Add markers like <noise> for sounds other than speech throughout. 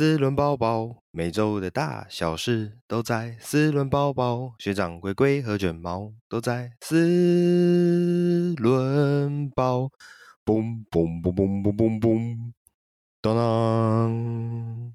四轮包包，每周的大小事都在四轮包包。学长龟龟和卷毛都在四轮宝。嘣嘣嘣嘣嘣嘣嘣，当当。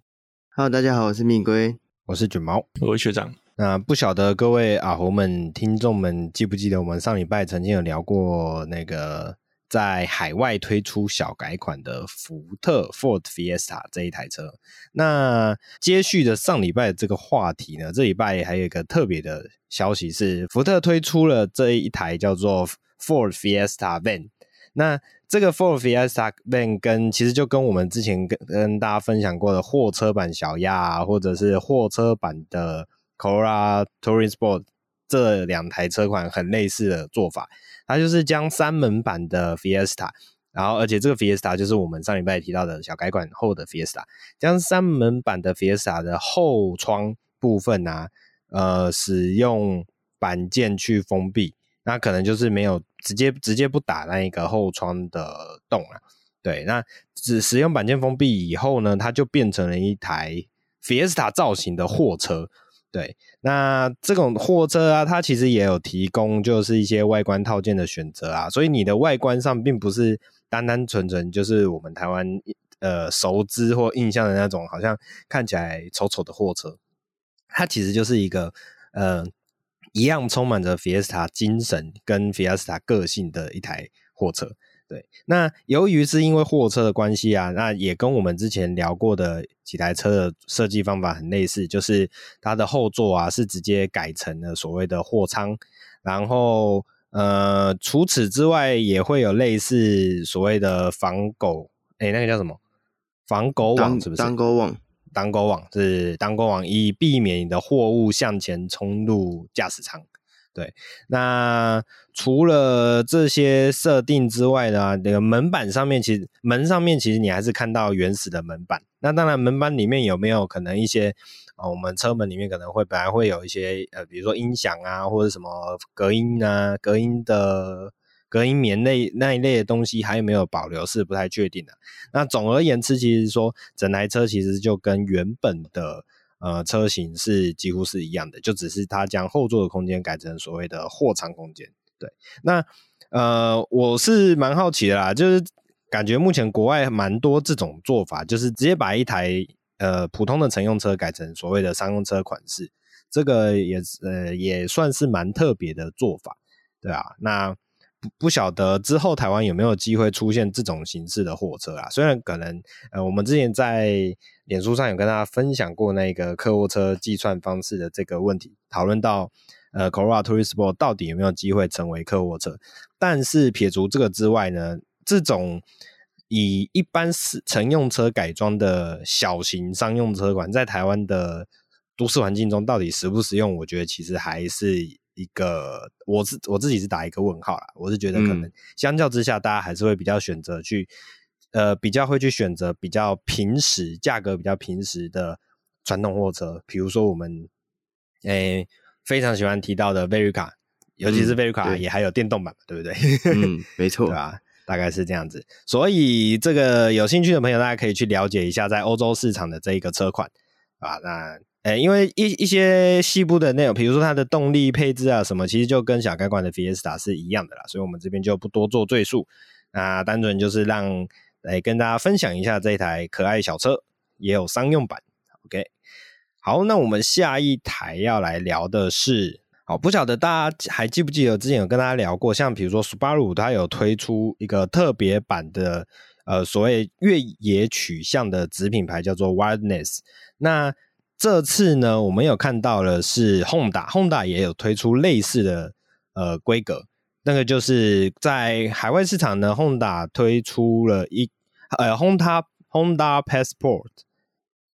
Hello，大家好，我是蜜龟，我是卷毛，我是学长。那不晓得各位阿猴们、听众们记不记得，我们上礼拜曾经有聊过那个。在海外推出小改款的福特 Ford Fiesta 这一台车，那接续的上礼拜这个话题呢，这礼拜还有一个特别的消息是，福特推出了这一台叫做 Ford Fiesta Van。那这个 Ford Fiesta Van 跟其实就跟我们之前跟跟大家分享过的货车版小亚，或者是货车版的 Cora Touring Sport 这两台车款很类似的做法。它就是将三门版的 Fiesta，然后而且这个 Fiesta 就是我们上礼拜提到的小改款后的 Fiesta，将三门版的 Fiesta 的后窗部分啊，呃，使用板件去封闭，那可能就是没有直接直接不打那一个后窗的洞啊。对，那只使用板件封闭以后呢，它就变成了一台 Fiesta 造型的货车。对，那这种货车啊，它其实也有提供，就是一些外观套件的选择啊，所以你的外观上并不是单单纯纯就是我们台湾呃熟知或印象的那种，好像看起来丑丑的货车，它其实就是一个呃一样充满着 Fiesta 精神跟 Fiesta 个性的一台货车。对，那由于是因为货车的关系啊，那也跟我们之前聊过的几台车的设计方法很类似，就是它的后座啊是直接改成了所谓的货舱，然后呃除此之外也会有类似所谓的防狗，诶那个叫什么？防狗网是不是？挡狗网，挡狗网是挡狗网，以避免你的货物向前冲入驾驶舱。对，那除了这些设定之外呢，那个门板上面其实门上面其实你还是看到原始的门板。那当然，门板里面有没有可能一些啊、我们车门里面可能会本来会有一些呃，比如说音响啊，或者什么隔音啊、隔音的隔音棉类那一类的东西，还有没有保留是不太确定的。那总而言之，其实说整台车其实就跟原本的。呃，车型是几乎是一样的，就只是它将后座的空间改成所谓的货舱空间。对，那呃，我是蛮好奇的啦，就是感觉目前国外蛮多这种做法，就是直接把一台呃普通的乘用车改成所谓的商用车款式，这个也呃也算是蛮特别的做法，对啊，那不不晓得之后台湾有没有机会出现这种形式的货车啊？虽然可能呃我们之前在。脸书上有跟大家分享过那个客货车计算方式的这个问题，讨论到呃，Corolla Touristport 到底有没有机会成为客货车？但是撇除这个之外呢，这种以一般是乘用车改装的小型商用车款，在台湾的都市环境中到底实不实用？我觉得其实还是一个，我是我自己是打一个问号啦。我是觉得可能相较之下，大家还是会比较选择去。呃，比较会去选择比较平时、价格比较平时的传统货车，比如说我们诶、欸、非常喜欢提到的 Verica，尤其是 Verica 也还有电动版，对不对？<laughs> 嗯，没错，对吧？大概是这样子。所以这个有兴趣的朋友，大家可以去了解一下在欧洲市场的这一个车款啊。那诶、因为一一些细部的内容，比如说它的动力配置啊什么，其实就跟小改款的 Fiesta 是一样的啦，所以我们这边就不多做赘述。那单纯就是让。来跟大家分享一下这一台可爱小车，也有商用版。OK，好，那我们下一台要来聊的是，好，不晓得大家还记不记得之前有跟大家聊过，像比如说 Subaru 它有推出一个特别版的，呃，所谓越野取向的子品牌叫做 Wildness。那这次呢，我们有看到了是 Honda，Honda 也有推出类似的呃规格。那个就是在海外市场呢，Honda 推出了一呃，Honda Honda Passport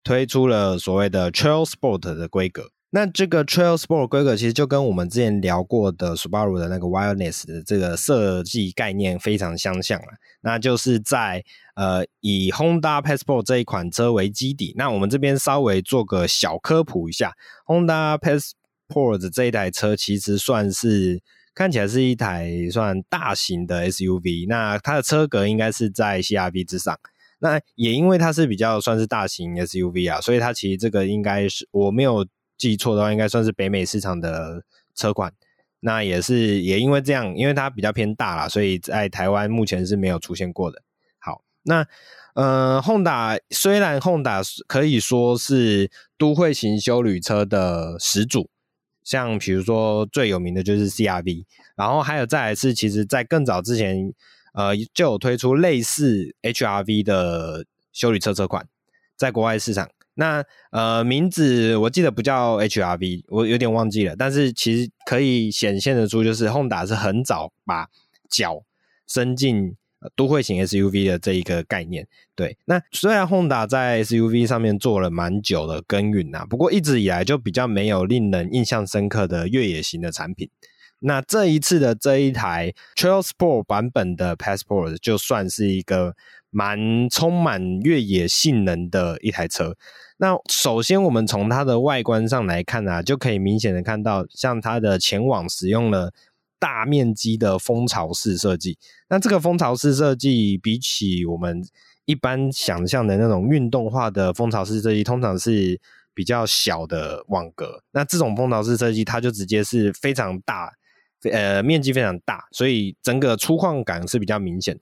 推出了所谓的 Trail Sport 的规格。那这个 Trail Sport 规格其实就跟我们之前聊过的 Subaru 的那个 Wildness 的这个设计概念非常相像了。那就是在呃以 Honda Passport 这一款车为基底，那我们这边稍微做个小科普一下，Honda Passport 这一台车其实算是。看起来是一台算大型的 SUV，那它的车格应该是在 CR-V 之上。那也因为它是比较算是大型 SUV 啊，所以它其实这个应该是我没有记错的话，应该算是北美市场的车款。那也是也因为这样，因为它比较偏大啦，所以在台湾目前是没有出现过的。好，那呃，Honda 虽然 Honda 可以说是都会型休旅车的始祖，像比如说最有名的就是 CRV，然后还有再来是，其实在更早之前。呃，就有推出类似 HRV 的休旅车车款，在国外市场。那呃，名字我记得不叫 HRV，我有点忘记了。但是其实可以显现得出，就是 Honda 是很早把脚伸进都会型 SUV 的这一个概念。对，那虽然 Honda 在 SUV 上面做了蛮久的耕耘呐，不过一直以来就比较没有令人印象深刻的越野型的产品。那这一次的这一台 Trail Sport 版本的 Passport 就算是一个蛮充满越野性能的一台车。那首先我们从它的外观上来看啊，就可以明显的看到，像它的前网使用了大面积的蜂巢式设计。那这个蜂巢式设计比起我们一般想象的那种运动化的蜂巢式设计，通常是比较小的网格。那这种蜂巢式设计，它就直接是非常大。呃，面积非常大，所以整个粗犷感是比较明显。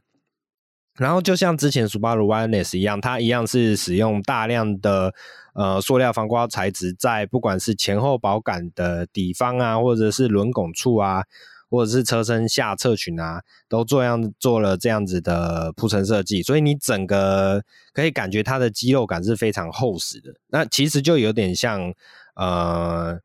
然后就像之前 Subaru Wirenet 一样，它一样是使用大量的呃塑料防刮材质，在不管是前后保杆的底方啊，或者是轮拱处啊，或者是车身下侧裙啊，都做样做了这样子的铺陈设计，所以你整个可以感觉它的肌肉感是非常厚实的。那其实就有点像呃。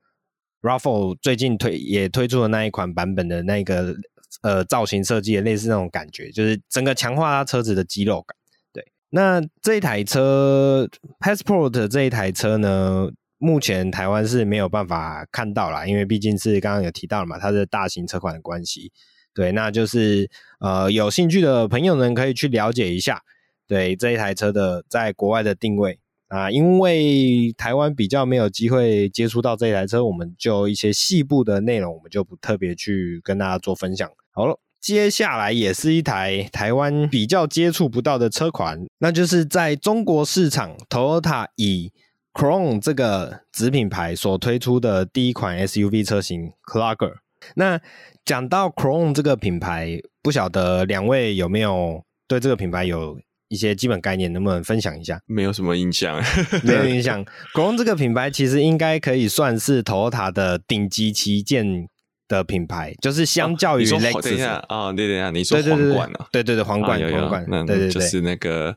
RAV4 最近推也推出的那一款版本的那个呃造型设计的，类似那种感觉，就是整个强化它车子的肌肉感。对，那这一台车 Passport 这一台车呢，目前台湾是没有办法看到啦，因为毕竟是刚刚有提到了嘛，它是大型车款的关系。对，那就是呃有兴趣的朋友们可以去了解一下，对这一台车的在国外的定位。啊，因为台湾比较没有机会接触到这一台车，我们就一些细部的内容，我们就不特别去跟大家做分享。好了，接下来也是一台台湾比较接触不到的车款，那就是在中国市场，Toyota 以 Crown 这个子品牌所推出的第一款 SUV 车型 Clugger。那讲到 Crown 这个品牌，不晓得两位有没有对这个品牌有一些基本概念能不能分享一下？没有什么印象，<laughs> 没有印象。Crown 这个品牌其实应该可以算是 Toyota 的顶级旗舰的品牌，就是相较于 Lexus。等一下啊，对对对，你说皇冠啊？对对对，皇冠，皇冠，对对对，就是那个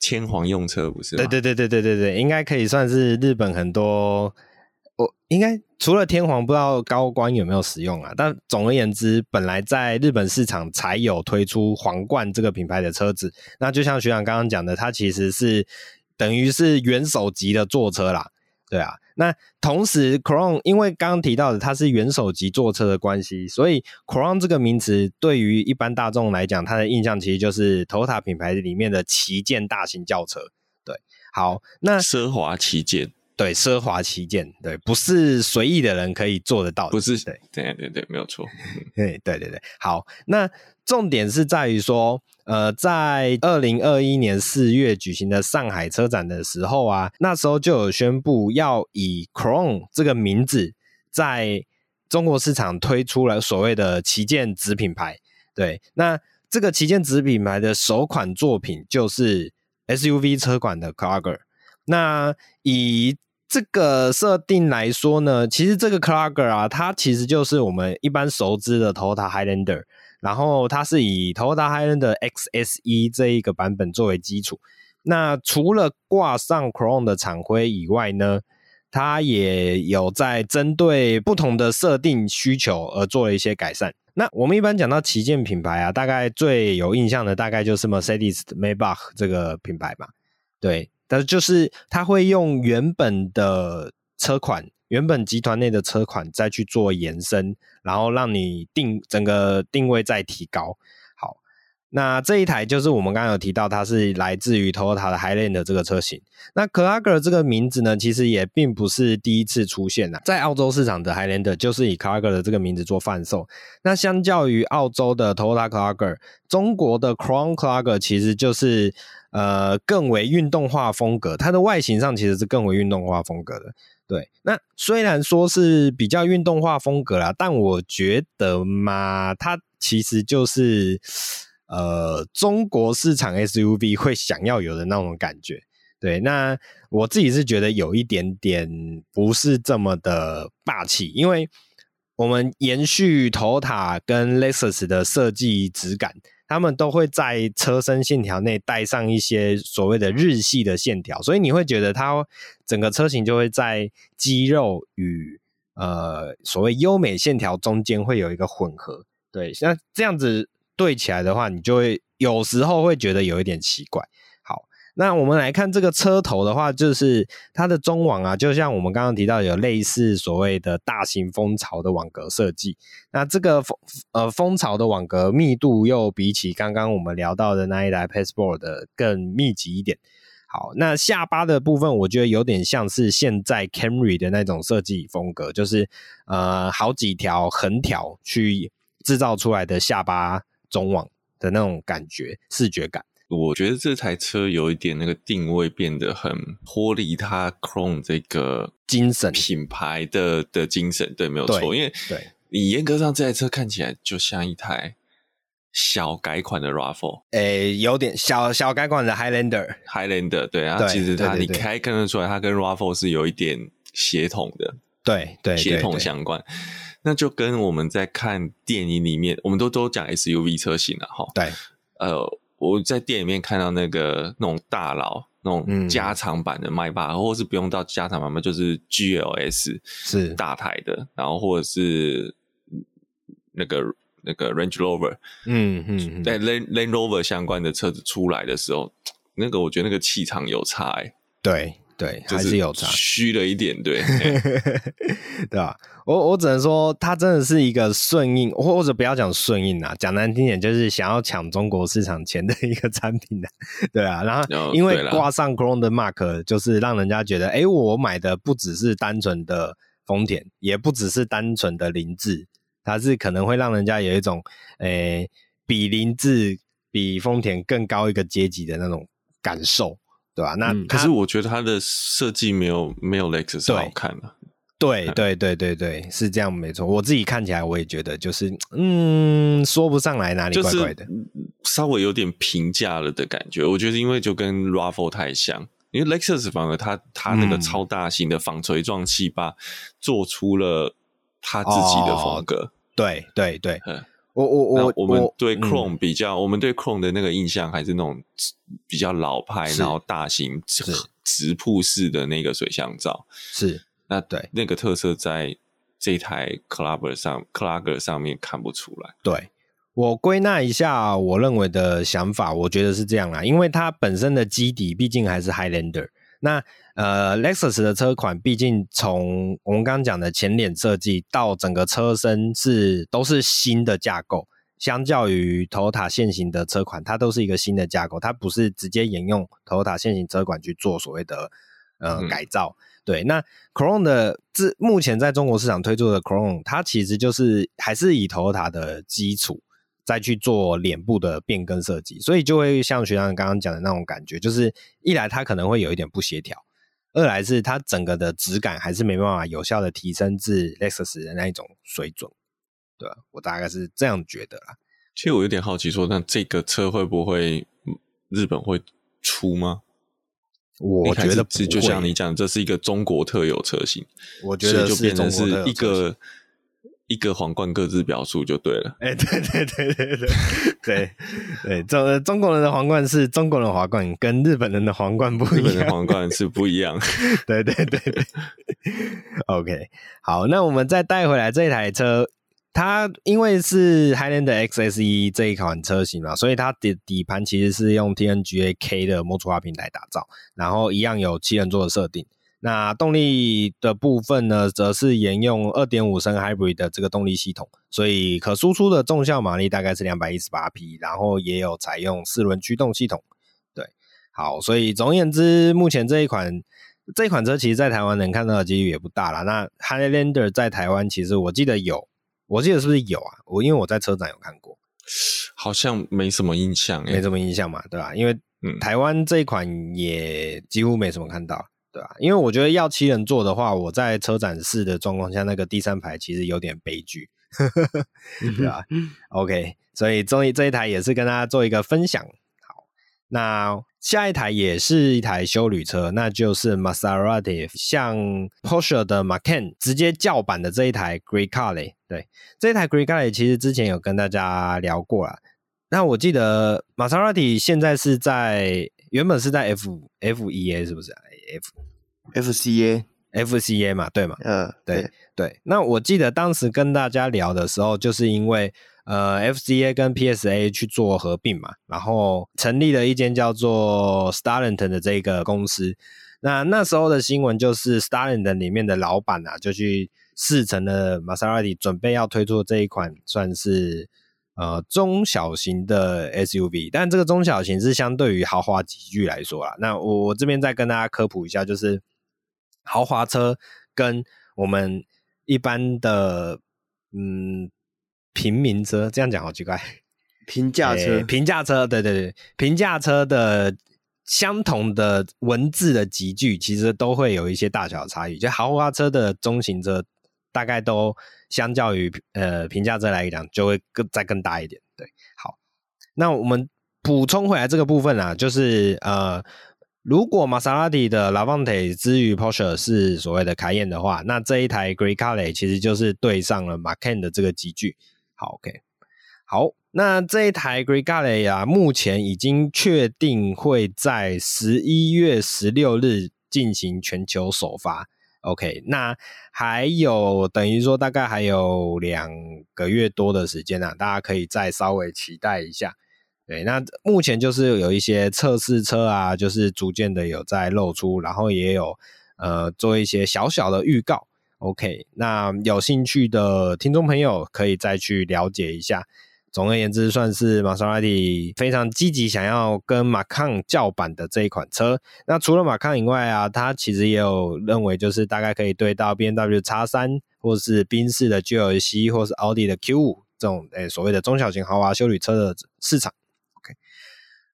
天皇用车，不是？对对对对对对对，应该可以算是日本很多。我应该除了天皇，不知道高官有没有使用啊？但总而言之，本来在日本市场才有推出皇冠这个品牌的车子。那就像学长刚刚讲的，它其实是等于是元首级的坐车啦，对啊。那同时，Crown 因为刚刚提到的它是元首级坐车的关系，所以 Crown 这个名词对于一般大众来讲，它的印象其实就是 Toyota 品牌里面的旗舰大型轿车。对，好，那奢华旗舰。对，奢华旗舰，对，不是随意的人可以做得到的，不是，对，对，对，对，没有错，<laughs> 对，对，对，对，好，那重点是在于说，呃，在二零二一年四月举行的上海车展的时候啊，那时候就有宣布要以 Crown 这个名字在中国市场推出了所谓的旗舰子品牌，对，那这个旗舰子品牌的首款作品就是 SUV 车款的 Clugger，那以这个设定来说呢，其实这个 Clugger 啊，它其实就是我们一般熟知的 Toyota Highlander，然后它是以 Toyota Highlander XSE 这一个版本作为基础。那除了挂上 Chrome 的厂徽以外呢，它也有在针对不同的设定需求而做了一些改善。那我们一般讲到旗舰品牌啊，大概最有印象的大概就是 Mercedes Maybach 这个品牌嘛，对。但是就是他会用原本的车款，原本集团内的车款再去做延伸，然后让你定整个定位再提高。好，那这一台就是我们刚刚有提到，它是来自于 Toyota 的 Highlander 这个车型。那 Clugger 这个名字呢，其实也并不是第一次出现了，在澳洲市场的 Highlander 就是以 Clugger 的这个名字做贩售。那相较于澳洲的 Toyota Clugger，中国的 Crown Clugger 其实就是呃更为运动化风格，它的外形上其实是更为运动化风格的。对，那虽然说是比较运动化风格啦，但我觉得嘛，它其实就是。呃，中国市场 SUV 会想要有的那种感觉，对。那我自己是觉得有一点点不是这么的霸气，因为我们延续头塔跟 Lexus 的设计质感，他们都会在车身线条内带上一些所谓的日系的线条，所以你会觉得它整个车型就会在肌肉与呃所谓优美线条中间会有一个混合，对。那这样子。对起来的话，你就会有时候会觉得有一点奇怪。那我们来看这个车头的话，就是它的中网啊，就像我们刚刚提到有类似所谓的大型蜂巢的网格设计。那这个蜂呃蜂巢的网格密度又比起刚刚我们聊到的那一台 Passport 的更密集一点。好，那下巴的部分，我觉得有点像是现在 Camry 的那种设计风格，就是呃好几条横条去制造出来的下巴。中网的那种感觉，视觉感，我觉得这台车有一点那个定位变得很脱离它 Chrome 这个精神。品牌的的精神，对，没有错。因为对。你严格上这台车看起来就像一台小改款的 RAV4，诶，有点小小改款的 Highlander，Highlander，对啊，其实它你开看得出来，它跟 RAV4 是有一点协同的，对对，协同相关。那就跟我们在看电影里面，我们都都讲 SUV 车型了哈。对，呃，我在店里面看到那个那种大佬，那种加长版的迈巴，或是不用到加长版嘛，就是 GLS 是大台的，然后或者是那个那个 Range Rover，嗯嗯，在 Land Land Rover 相关的车子出来的时候，那个我觉得那个气场有差欸。对。对，还是有差，虚了一点，对，<laughs> 对吧？我我只能说，它真的是一个顺应，或者不要讲顺应啊，讲难听点，就是想要抢中国市场前的一个产品的，对啊。然后因为挂上 Chrome 的 Mark，就是让人家觉得，哎，我买的不只是单纯的丰田，也不只是单纯的凌志，它是可能会让人家有一种，诶，比凌志、比丰田更高一个阶级的那种感受。对吧？那、嗯、可是我觉得它的设计没有没有 Lexus 好看了。对对对对对，是这样没错。我自己看起来我也觉得，就是嗯，说不上来哪里怪怪的，稍微有点平价了的感觉。我觉得因为就跟 RAV4 太像，因为 Lexus 反而它它那个超大型的纺锤状气坝做出了它自己的风格。哦、对对对。嗯我我我我们对 Chrome 比较，我们对 Chrome 的那个印象还是那种比较老派，然后大型直直瀑式的那个水箱罩。是，那对那个特色在这台 Clubber 上 Clubber 上面看不出来。对，我归纳一下我认为的想法，我觉得是这样啦，因为它本身的基底毕竟还是 Highlander。那呃，Lexus 的车款毕竟从我们刚刚讲的前脸设计到整个车身是都是新的架构，相较于 Toyota 现行的车款，它都是一个新的架构，它不是直接沿用 Toyota 现行车款去做所谓的呃、嗯、改造。对，那 Crown 的自目前在中国市场推出的 Crown，它其实就是还是以 Toyota 的基础。再去做脸部的变更设计，所以就会像学长刚刚讲的那种感觉，就是一来它可能会有一点不协调，二来是它整个的质感还是没办法有效的提升至 Lexus 的那一种水准，对吧？我大概是这样觉得啦。其实我有点好奇说，说那这个车会不会日本会出吗？我觉得是，就像你讲，这是一个中国特有车型，我觉得就变成是一个。一个皇冠各自表述就对了。哎、欸，对对对对对对对，中中国人的皇冠是中国人的皇冠，跟日本人的皇冠不一样。日本的皇冠是不一样。对对对对。OK，好，那我们再带回来这一台车，它因为是 Highlander XSE 这一款车型嘛，所以它的底盘其实是用 TNGA K 的模组化平台打造，然后一样有七人座的设定。那动力的部分呢，则是沿用二点五升 Hybrid 的这个动力系统，所以可输出的综效马力大概是两百一十八匹，然后也有采用四轮驱动系统。对，好，所以总而言之，目前这一款这一款车其实在台湾能看到的几率也不大啦。那 Highlander 在台湾其实我记得有，我记得是不是有啊？我因为我在车展有看过，<sniffs> 好像没什么印象，没什么印象嘛，对吧？因为台湾这一款也几乎没什么看到。对啊，因为我觉得要七人座的话，我在车展试的状况下，那个第三排其实有点悲剧，<laughs> 对啊 OK，所以终于这一台也是跟大家做一个分享。好，那下一台也是一台修旅车，那就是 Maserati 向 Porsche 的 Macan 直接叫板的这一台 g r e e c a l e。对，这一台 g r e e c a l e 其实之前有跟大家聊过了。那我记得 Maserati 现在是在原本是在 F F1A 是不是？F F C A F C A 嘛，对嘛？嗯，对对，对。那我记得当时跟大家聊的时候，就是因为呃，F C A 跟 P S A 去做合并嘛，然后成立了一间叫做 Stellantis 的这个公司。那那时候的新闻就是 Stellantis 里面的老板啊，就去试乘了玛莎拉蒂，准备要推出这一款算是。呃，中小型的 SUV，但这个中小型是相对于豪华级距来说啦。那我我这边再跟大家科普一下，就是豪华车跟我们一般的嗯平民车，这样讲好奇怪。平价车，平价车，对对对，平价车的相同的文字的集聚，其实都会有一些大小的差异。就豪华车的中型车。大概都相较于呃平价车来讲，就会更再更大一点。对，好，那我们补充回来这个部分啊，就是呃，如果玛莎拉蒂的 Levante 之于 Porsche 是所谓的凯宴的话，那这一台 Grecale 其实就是对上了 Macan 的这个级距。好，OK，好，那这一台 Grecale 啊，目前已经确定会在十一月十六日进行全球首发。OK，那还有等于说大概还有两个月多的时间啊，大家可以再稍微期待一下。对，那目前就是有一些测试车啊，就是逐渐的有在露出，然后也有呃做一些小小的预告。OK，那有兴趣的听众朋友可以再去了解一下。总而言之，算是玛莎拉蒂非常积极想要跟马康叫板的这一款车。那除了马康以外啊，它其实也有认为就是大概可以对到 BMW X3，或是宾士的 GLC，或是奥迪的 Q5 这种诶、所谓的中小型豪华休旅车的市场。OK，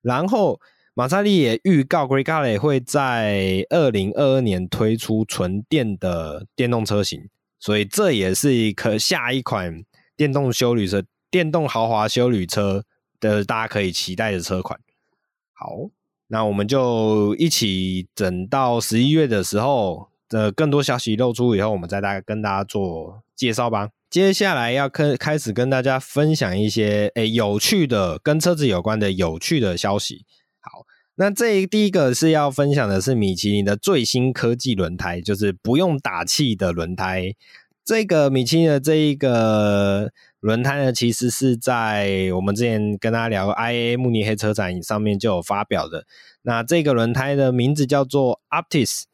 然后玛莎拉蒂也预告 Grecale 会在二零二二年推出纯电的电动车型，所以这也是一颗下一款电动休旅车。电动豪华休旅车的大家可以期待的车款。好，那我们就一起等到十一月的时候的更多消息露出以后，我们再大跟大家做介绍吧。接下来要开开始跟大家分享一些诶、有趣的跟车子有关的有趣的消息。好，那这第一个是要分享的是米其林的最新科技轮胎，就是不用打气的轮胎。这个米其林的这一个。轮胎呢，其实是在我们之前跟大家聊 IA 慕尼黑车展上面就有发表的。那这个轮胎的名字叫做 Optis，。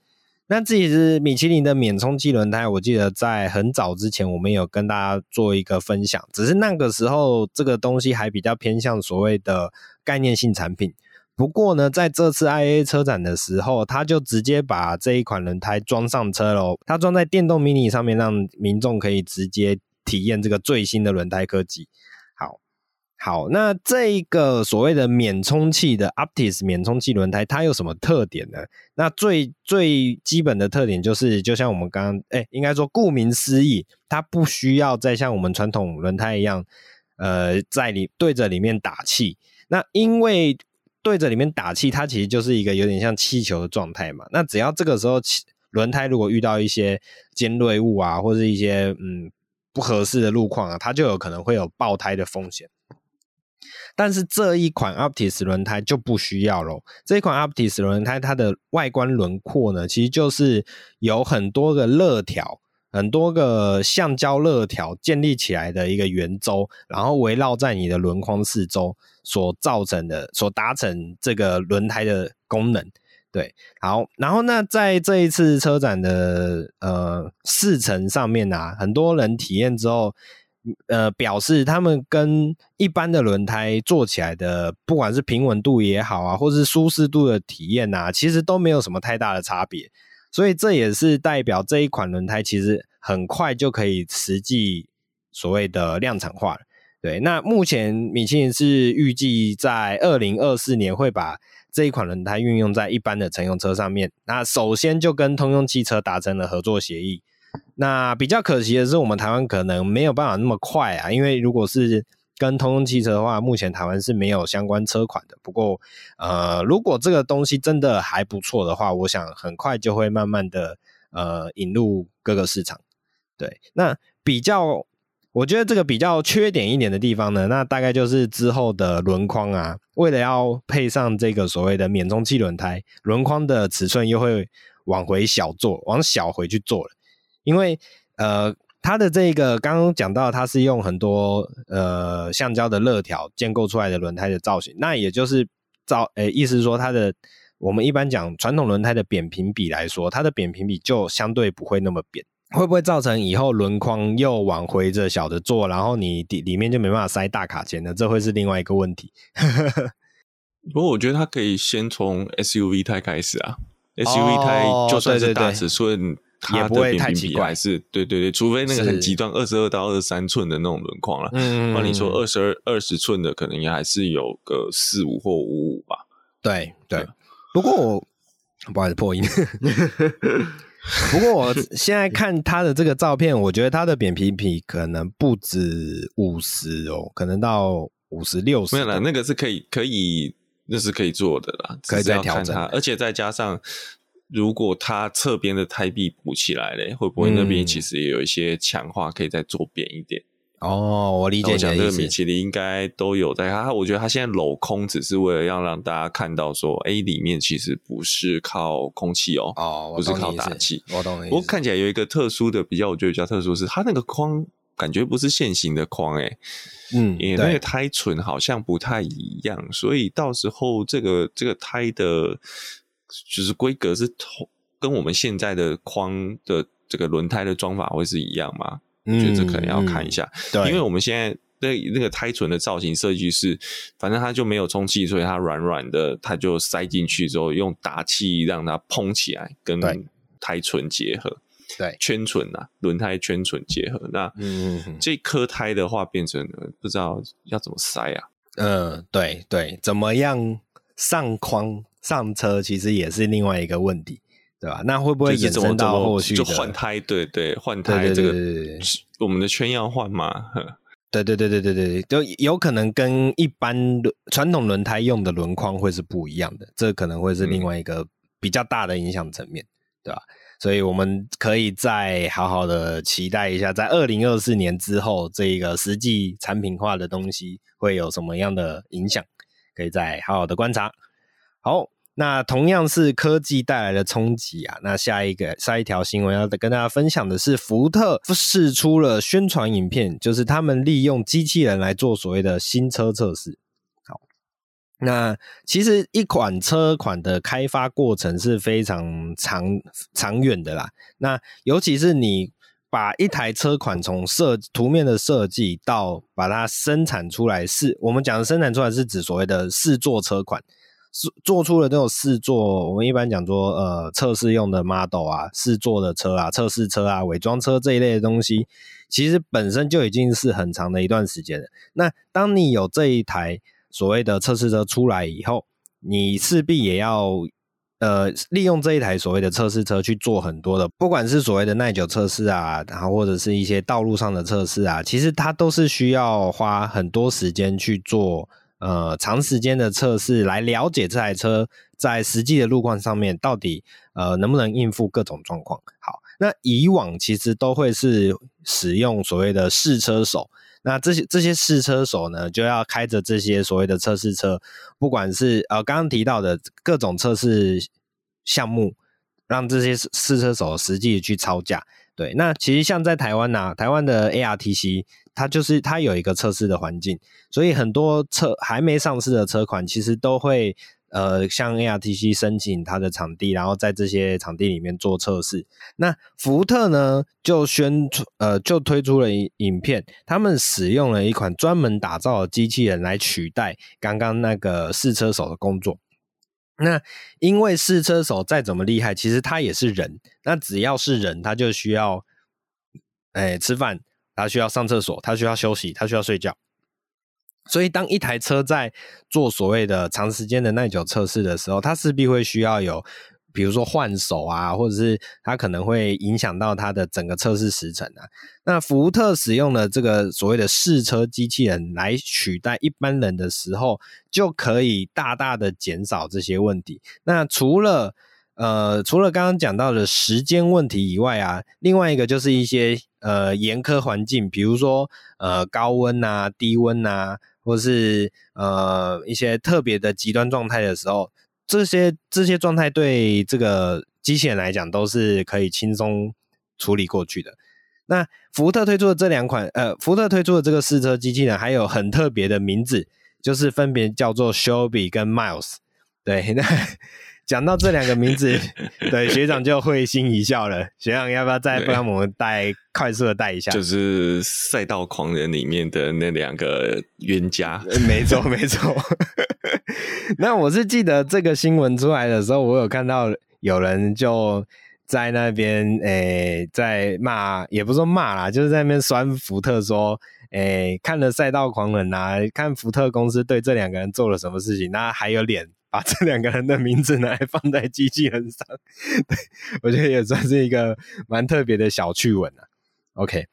那这也是米其林的免充气轮胎，我记得在很早之前我们有跟大家做一个分享，只是那个时候这个东西还比较偏向所谓的概念性产品。不过呢，在这次 IAA 车展的时候，他就直接把这一款轮胎装上车喽，它装在电动 Mini 上面，让民众可以直接。体验这个最新的轮胎科技，好，好，那这一个所谓的免充气的 Optis 免充气轮胎，它有什么特点呢？那最最基本的特点就是，就像我们刚刚，哎，应该说顾名思义，它不需要再像我们传统轮胎一样，呃，在里对着里面打气。那因为对着里面打气，它其实就是一个有点像气球的状态嘛。那只要这个时候轮胎如果遇到一些尖锐物啊，或是一些嗯。不合适的路况啊，它就有可能会有爆胎的风险。但是这一款 Optis 轮胎就不需要咯。这一款 Optis 轮胎它的外观轮廓呢，其实就是有很多个肋条，很多个橡胶肋条建立起来的一个圆周，然后围绕在你的轮框四周所造成的，所达成这个轮胎的功能。对，好，然后那在这一次车展的呃试乘上面呢、很多人体验之后，呃，表示他们跟一般的轮胎坐起来的，不管是平稳度也好啊，或是舒适度的体验啊，其实都没有什么太大的差别。所以这也是代表这一款轮胎其实很快就可以实际所谓的量产化了。对，那目前米其林是预计在二零二四年会把这一款轮胎运用在一般的乘用车上面，那首先就跟通用汽车达成了合作协议。那比较可惜的是，我们台湾可能没有办法那么快啊，因为如果是跟通用汽车的话，目前台湾是没有相关车款的。不过，呃，如果这个东西真的还不错的话，我想很快就会慢慢的呃引入各个市场。对，那比较。我觉得这个比较缺点一点的地方呢，那大概就是之后的轮框啊，为了要配上这个所谓的免充气轮胎，轮框的尺寸又会往回小做，往小回去做了。因为呃，它的这个刚刚讲到，它是用很多呃橡胶的肋条建构出来的轮胎的造型，那也就是造，诶，意思说它的我们一般讲传统轮胎的扁平比来说，它的扁平比就相对不会那么扁。会不会造成以后轮框又往回着小的做，然后你里里面就没办法塞大卡钳呢？这会是另外一个问题。<laughs> 不过我觉得它可以先从 SUV 胎开始啊，SUV 胎就算是大尺寸，它的扁平比还是对对对，除非那个很极端二十二到二十三寸的那种轮框了。嗯，那你说二十二二十寸的，可能也还是有个四五或五五吧。对对，不过我不好意思破音。<laughs> <laughs> <laughs> 不过我现在看他的这个照片，我觉得他的扁平皮可能不止五十哦，可能到五十六十。没有了，那个是可以可以，那是可以做的啦，可以再调整。而且再加上，如果他侧边的胎壁补起来嘞，会不会那边其实也有一些强化，可以再做扁一点？哦，我理解你的意思。这个米其林应该都有在它，我觉得它现在镂空只是为了要让大家看到说，哎，里面其实不是靠空气哦，哦，不是靠打气。我懂你。不过看起来有一个特殊的比较，我觉得比较特殊是它那个框感觉不是线型的框，哎，嗯，因为那个胎唇好像不太一样，所以到时候这个这个胎的，就是规格是同跟我们现在的框的这个轮胎的装法会是一样吗？我觉得这可能要看一下，嗯嗯、对，因为我们现在那那个胎唇的造型设计是，反正它就没有充气，所以它软软的，它就塞进去之后用打气让它膨起来，跟胎唇结合，对，圈唇啊，轮胎圈唇结合。那嗯，嗯，这颗胎的话变成不知道要怎么塞啊？嗯，对对，怎么样上框上车，其实也是另外一个问题。对吧？那会不会衍生到后续就换胎？对对，换胎这个我们的圈要换吗？对对对对对对，就有可能跟一般传统轮胎用的轮框会是不一样的，这可能会是另外一个比较大的影响层面，对吧？所以我们可以再好好的期待一下，在二零二四年之后，这一个实际产品化的东西会有什么样的影响，可以再好好的观察。好。那同样是科技带来的冲击啊！那下一个下一条新闻要跟大家分享的是，福特试出了宣传影片，就是他们利用机器人来做所谓的新车测试。好，那其实一款车款的开发过程是非常长长远的啦。那尤其是你把一台车款从设图面的设计到把它生产出来，是我们讲的生产出来是指所谓的试做车款。做做出了这种试做，我们一般讲说，呃，测试用的 model 啊，试做的车啊，测试车啊，伪装车这一类的东西，其实本身就已经是很长的一段时间了。那当你有这一台所谓的测试车出来以后，你势必也要呃利用这一台所谓的测试车去做很多的，不管是所谓的耐久测试啊，然后或者是一些道路上的测试啊，其实它都是需要花很多时间去做。呃，长时间的测试来了解这台车在实际的路况上面到底呃能不能应付各种状况。好，那以往其实都会是使用所谓的试车手，那这些这些试车手呢，就要开着这些所谓的测试车，不管是呃刚刚提到的各种测试项目，让这些试车手实际去操驾。对，那其实像在台湾呐、台湾的 ARTC。它就是它有一个测试的环境，所以很多车还没上市的车款，其实都会呃向 ARTC 申请它的场地，然后在这些场地里面做测试。那福特呢就宣传呃就推出了影片，他们使用了一款专门打造的机器人来取代刚刚那个试车手的工作。那因为试车手再怎么厉害，其实他也是人。那只要是人，他就需要哎吃饭，他需要上厕所，他需要休息，他需要睡觉。所以，当一台车在做所谓的长时间的耐久测试的时候，它势必会需要有，比如说换手啊，或者是它可能会影响到它的整个测试时程啊。那福特使用了这个所谓的试车机器人来取代一般人的时候，就可以大大的减少这些问题。那除了呃，除了刚刚讲到的时间问题以外啊，另外一个就是一些呃严苛环境，比如说呃高温啊、低温啊。或是呃一些特别的极端状态的时候，这些这些状态对这个机器人来讲都是可以轻松处理过去的。那福特推出的这两款，呃，福特推出的这个试车机器人还有很特别的名字，就是分别叫做 Shelby 跟 Miles。对，<laughs> 那。讲到这两个名字，<laughs> 对学长就会心一笑了。学长要不要再帮我们带快速的带一下？就是赛道狂人里面的那两个冤家。没错，没错。<laughs> <laughs> 那我是记得这个新闻出来的时候，我有看到有人就在那边诶、欸，在骂，也不是说骂啦，就是在那边酸福特说，诶、欸，看了赛道狂人啊，看福特公司对这两个人做了什么事情，那还有脸。把这两个人的名字拿来放在机器人上，对，我觉得也算是一个蛮特别的小趣闻啊。OK，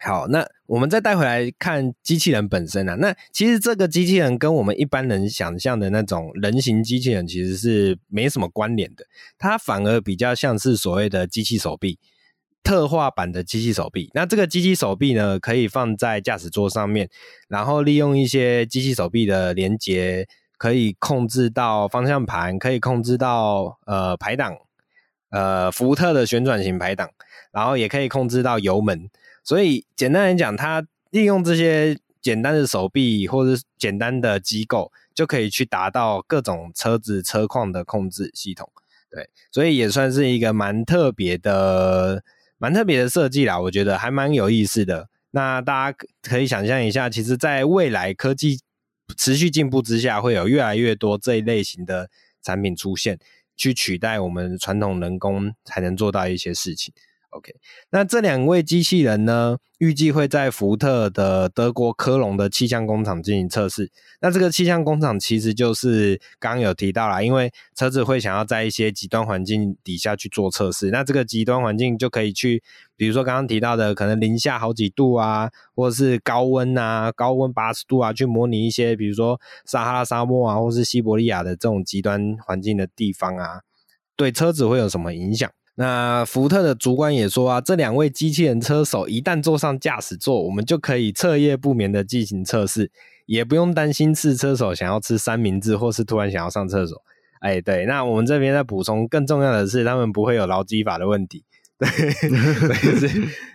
好，那我们再带回来看机器人本身啊。那其实这个机器人跟我们一般人想象的那种人形机器人其实是没什么关联的，它反而比较像是所谓的机器手臂，特化版的机器手臂。那这个机器手臂呢，可以放在驾驶座上面，然后利用一些机器手臂的连接。可以控制到方向盘，可以控制到呃排档，呃福特的旋转型排档，然后也可以控制到油门。所以简单来讲，它利用这些简单的手臂或者简单的机构，就可以去达到各种车子车况的控制系统。对，所以也算是一个蛮特别的、蛮特别的设计啦。我觉得还蛮有意思的。那大家可以想象一下，其实在未来科技。持续进步之下，会有越来越多这一类型的产品出现，去取代我们传统人工才能做到一些事情。OK，那这两位机器人呢，预计会在福特的德国科隆的气象工厂进行测试。那这个气象工厂其实就是刚刚有提到啦，因为车子会想要在一些极端环境底下去做测试，那这个极端环境就可以去，比如说刚刚提到的可能零下好几度啊，或者是高温啊，高温八十度啊，去模拟一些比如说撒哈拉沙漠啊，或是西伯利亚的这种极端环境的地方啊，对车子会有什么影响？那福特的主管也说啊，这两位机器人车手一旦坐上驾驶座，我们就可以彻夜不眠的进行测试，也不用担心试车手想要吃三明治或是突然想要上厕所。哎，对，那我们这边再补充，更重要的是，他们不会有劳基法的问题。对，<laughs> 所以是，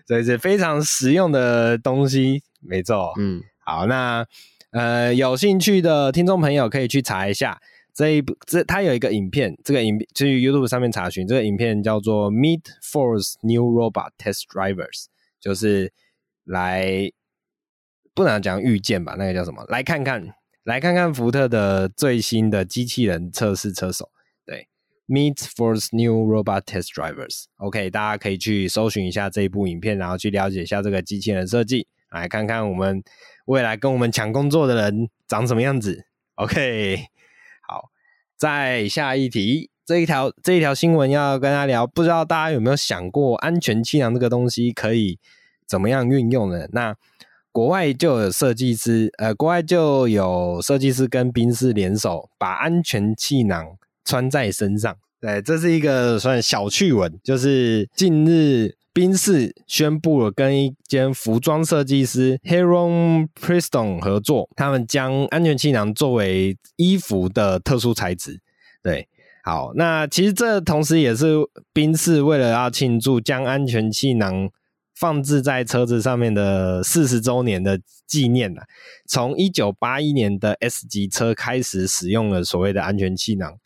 所以是非常实用的东西，没错。嗯，好，那呃，有兴趣的听众朋友可以去查一下。这一部这它有一个影片，这个影片去 YouTube 上面查询，这个影片叫做 Meet Ford's New Robot Test Drivers，就是来不能讲预见吧，那个叫什么？来看看，来看看福特的最新的机器人测试车手。对，Meet Ford's New Robot Test Drivers。OK，大家可以去搜寻一下这一部影片，然后去了解一下这个机器人设计，来看看我们未来跟我们抢工作的人长什么样子。OK。再下一题，这一条这一条新闻要跟大家聊，不知道大家有没有想过，安全气囊这个东西可以怎么样运用呢？那国外就有设计师，呃，国外就有设计师跟宾士联手，把安全气囊穿在身上。对，这是一个算小趣闻，就是近日宾士宣布了跟一间服装设计师 Heron Preston 合作，他们将安全气囊作为衣服的特殊材质。对，好，那其实这同时也是宾士为了要庆祝将安全气囊放置在车子上面的四十周年的纪念呐。从一九八一年的 S 级车开始使用了所谓的安全气囊，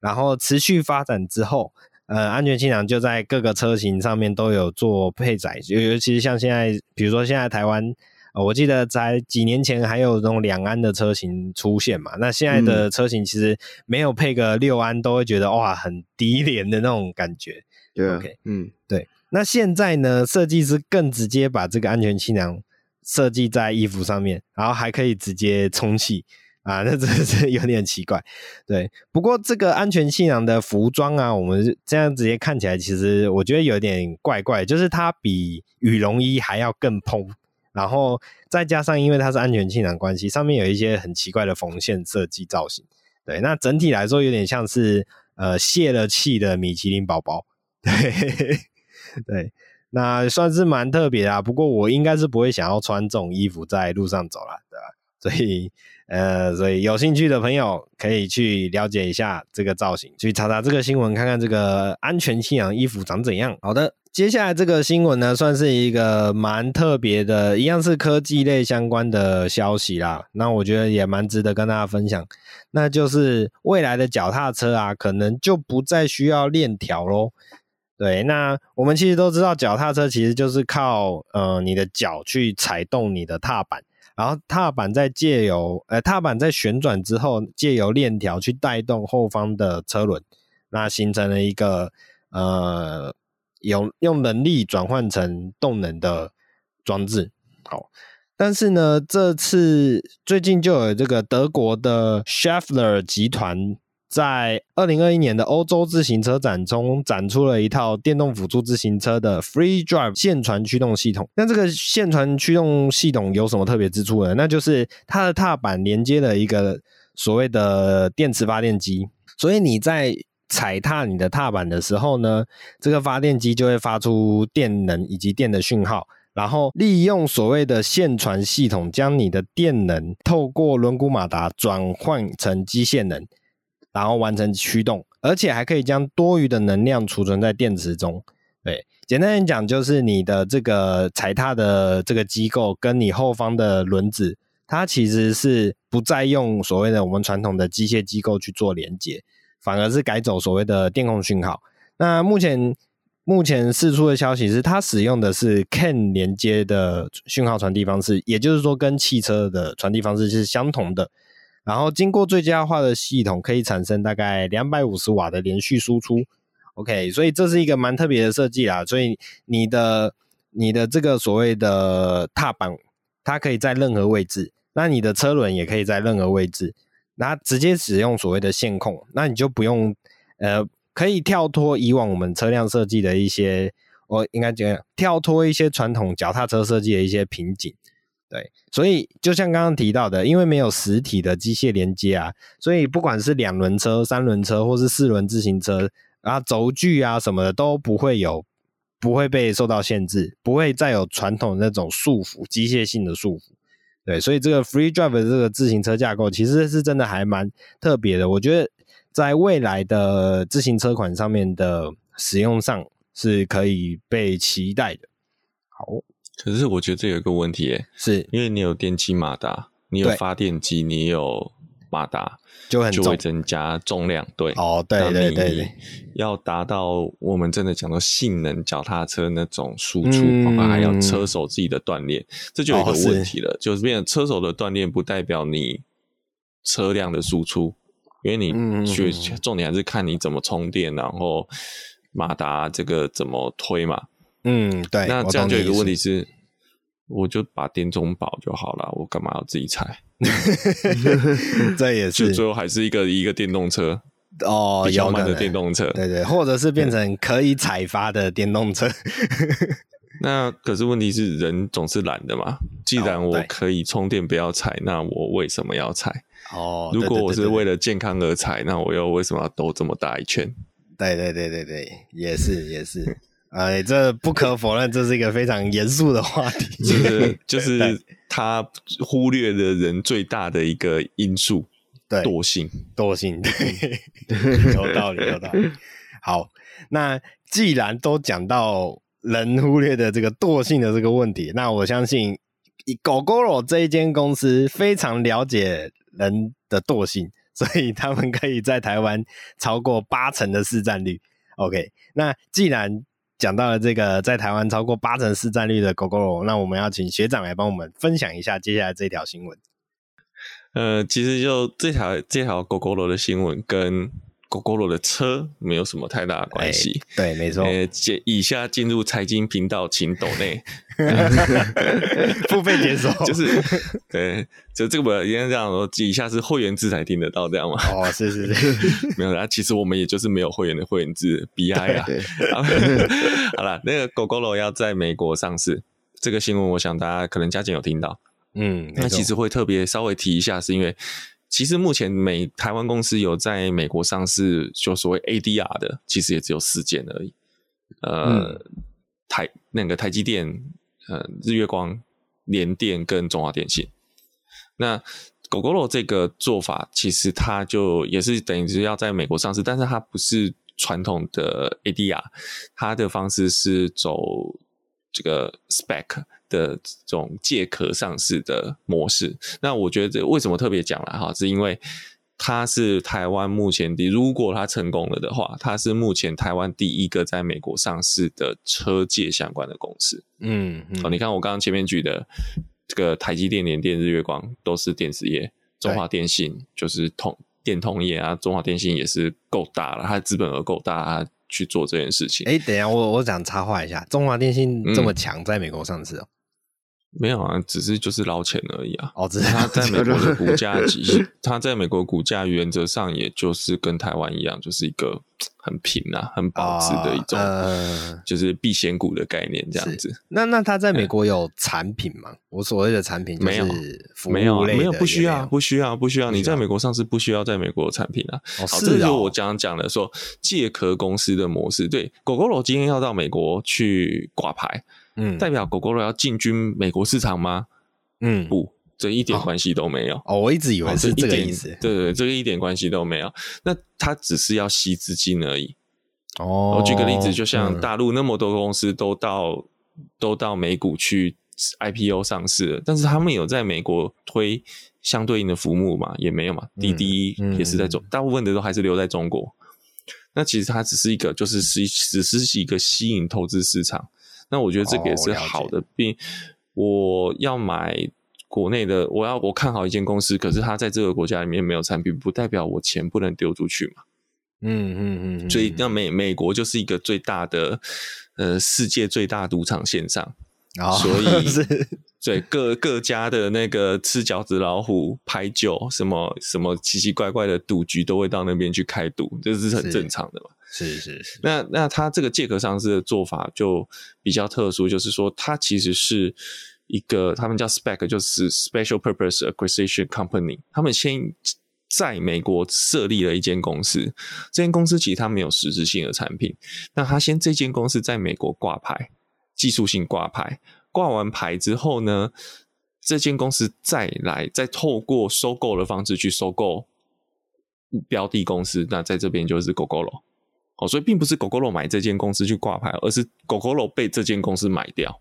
然后持续发展之后，呃，安全气囊就在各个车型上面都有做配载，尤尤其是像现在，比如说现在台湾。我记得在几年前还有那种两安的车型出现嘛，那现在的车型其实没有配个六安，都会觉得哇，很低廉的那种感觉。对，OK，嗯，对。那现在呢，设计师更直接把这个安全气囊设计在衣服上面，然后还可以直接充气啊，<laughs> 那真的是有点奇怪。对，不过这个安全气囊的服装啊，我们这样直接看起来，其实我觉得有点怪怪，就是它比羽绒衣还要更蓬。然后再加上，因为它是安全气囊关系，上面有一些很奇怪的缝线设计造型。对，那整体来说有点像是呃泄了气的米其林宝宝。对 <laughs> 对，那算是蛮特别啊。不过我应该是不会想要穿这种衣服在路上走了，对吧？所以呃，所以有兴趣的朋友可以去了解一下这个造型，去查查这个新闻，看看这个安全气囊衣服长怎样。好的。接下来这个新闻呢，算是一个蛮特别的，一样是科技类相关的消息啦。那我觉得也蛮值得跟大家分享，那就是未来的脚踏车啊，可能就不再需要链条咯。对，那我们其实都知道，脚踏车其实就是靠呃你的脚去踩动你的踏板，然后踏板在借由呃踏板在旋转之后，借由链条去带动后方的车轮，那形成了一个呃。有用能力转换成动能的装置，好，但是呢，这次最近就有这个德国的 Schaeffler 集团在二零二一年的欧洲自行车展中展出了一套电动辅助自行车的 Free Drive 线传驱动系统。那这个线传驱动系统有什么特别之处呢？那就是它的踏板连接了一个所谓的电磁发电机，所以你在踩踏你的踏板的时候呢，这个发电机就会发出电能以及电的讯号，然后利用所谓的线传系统，将你的电能透过轮毂马达转换成机械能，然后完成驱动，而且还可以将多余的能量储存在电池中。对，简单讲就是你的这个踩踏的这个机构跟你后方的轮子，它其实是不再用所谓的我们传统的机械机构去做连接。反而是改走所谓的电控讯号。那目前目前释出的消息是，它使用的是 CAN 连接的讯号传递方式，也就是说跟汽车的传递方式是相同的。然后经过最佳化的系统，可以产生大概两百五十瓦的连续输出。OK，所以这是一个蛮特别的设计啦。所以你的你的这个所谓的踏板，它可以在任何位置，那你的车轮也可以在任何位置。那直接使用所谓的线控，那你就不用呃，可以跳脱以往我们车辆设计的一些，我应该讲跳脱一些传统脚踏车设计的一些瓶颈。对，所以就像刚刚提到的，因为没有实体的机械连接啊，所以不管是两轮车、三轮车或是四轮自行车啊，轴距啊什么的都不会有，不会被受到限制，不会再有传统那种束缚、机械性的束缚。对，所以这个 Free Drive 的这个自行车架构其实是真的还蛮特别的。我觉得在未来的自行车款上面的使用上是可以被期待的。好，可是我觉得这有一个问题，诶，是。因为你有电机马达，你有发电机，你有。马达就很，就会增加重量，对哦，对对对对，要达到我们真的讲到性能脚踏车那种输出，包括、嗯、还要车手自己的锻炼，这就有一个问题了，哦、是就是变成车手的锻炼不代表你车辆的输出，因为你去重点还是看你怎么充电，然后马达这个怎么推嘛，嗯，对，那这样就有一个问题是。我就把电中保就好了，我干嘛要自己踩？<laughs> 这也 <laughs> 是，就最后还是一个一个电动车哦，比较慢的电动车，对对，或者是变成可以踩发的电动车。<laughs> 那可是问题是，人总是懒的嘛。既然我可以充电不要踩，那我为什么要踩？哦，如果我是为了健康而踩，那我又为什么要兜这么大一圈？对对对对对，也是也是。哎，这不可否认，这是一个非常严肃的话题。<laughs> 就是就是他忽略了人最大的一个因素，对，惰性，惰性，对，<laughs> 有道理，有道理。好，那既然都讲到人忽略的这个惰性的这个问题。那我相信，Gogoro 这一间公司非常了解人的惰性，所以他们可以在台湾超过八成的市占率。OK，那既然讲到了这个在台湾超过八成市占率的 Gogoro，那我们要请学长来帮我们分享一下接下来这条新闻。呃，其实就这条这条 Gogoro 的新闻跟 Gogoro 的车没有什么太大的关系。欸、对，没错。呃，接以下进入财经频道，请抖内 <laughs> 付费解锁，<laughs> 就是对，就这个不应该这样说，以下是会员制才听得到这样吗？哦，是是是，<laughs> 没有啦，其实我们也就是没有会员的会员制，BI 啊。好了，那个 Gogoro 要在美国上市，这个新闻我想大家可能加减有听到。嗯，那其实会特别稍微提一下，是因为其实目前美台湾公司有在美国上市，就所谓 ADR 的，其实也只有四间而已。呃，嗯、台那个台积电、呃日月光、联电跟中华电信。那 Gogoro 这个做法，其实它就也是等于是要在美国上市，但是它不是传统的 ADR，它的方式是走这个 SPAC。的这种借壳上市的模式，那我觉得这为什么特别讲了哈，是因为它是台湾目前第，如果它成功了的话，它是目前台湾第一个在美国上市的车界相关的公司。嗯，嗯哦，你看我刚刚前面举的这个台积电、联电、日月光都是电子业，中华电信就是通电通业啊，中华电信也是够大了，它的资本额够大，它去做这件事情。哎，等一下，我我想插话一下，中华电信这么强，在美国上市哦。嗯没有啊，只是就是捞钱而已啊。哦，只是他在美国的股价，其实他在美国股价原则上也就是跟台湾一样，就是一个很平啊、很保值的一种，哦呃、就是避险股的概念这样子。那那他在美国有产品吗？嗯、我所谓的产品没有，没有，没有，不需要，不需要，不需要。你在美国上市不需要在美国有产品啊。哦、好，这就是我刚刚讲的说借壳公司的模式。对，Gogoro 今天要到美国去挂牌，嗯，代表 Gogoro 要进军美国市场吗？嗯，不，这一点关系都没有。哦，我一直以为是这个意思。对对对，这个一点关系都没有。那它只是要吸资金而已。哦，我举个例子，就像大陆那么多公司都到、嗯、都到美股去 IPO 上市了，但是他们有在美国推相对应的服务嘛？也没有嘛。滴滴也是在中，嗯、大部分的都还是留在中国。那其实它只是一个，就是是只是一个吸引投资市场。那我觉得这个也是好的，并。我要买国内的，我要我看好一间公司，可是它在这个国家里面没有产品，不代表我钱不能丢出去嘛。嗯嗯嗯，所以那美美国就是一个最大的呃世界最大赌场线上，哦、所以 <laughs> 是对各各家的那个吃饺子老虎、牌九什么什么奇奇怪怪的赌局都会到那边去开赌，这是很正常的嘛。是是是。那那他这个借壳上市的做法就比较特殊，就是说它其实是一个他们叫 spec，就是 Special Purpose Acquisition Company。他们先在美国设立了一间公司，这间公司其实它没有实质性的产品。那他先这间公司在美国挂牌，技术性挂牌。挂完牌之后呢，这间公司再来，再透过收购的方式去收购标的公司，那在这边就是 Gogoro 哦，所以并不是 Gogoro 买这间公司去挂牌，而是 Gogoro 被这间公司买掉。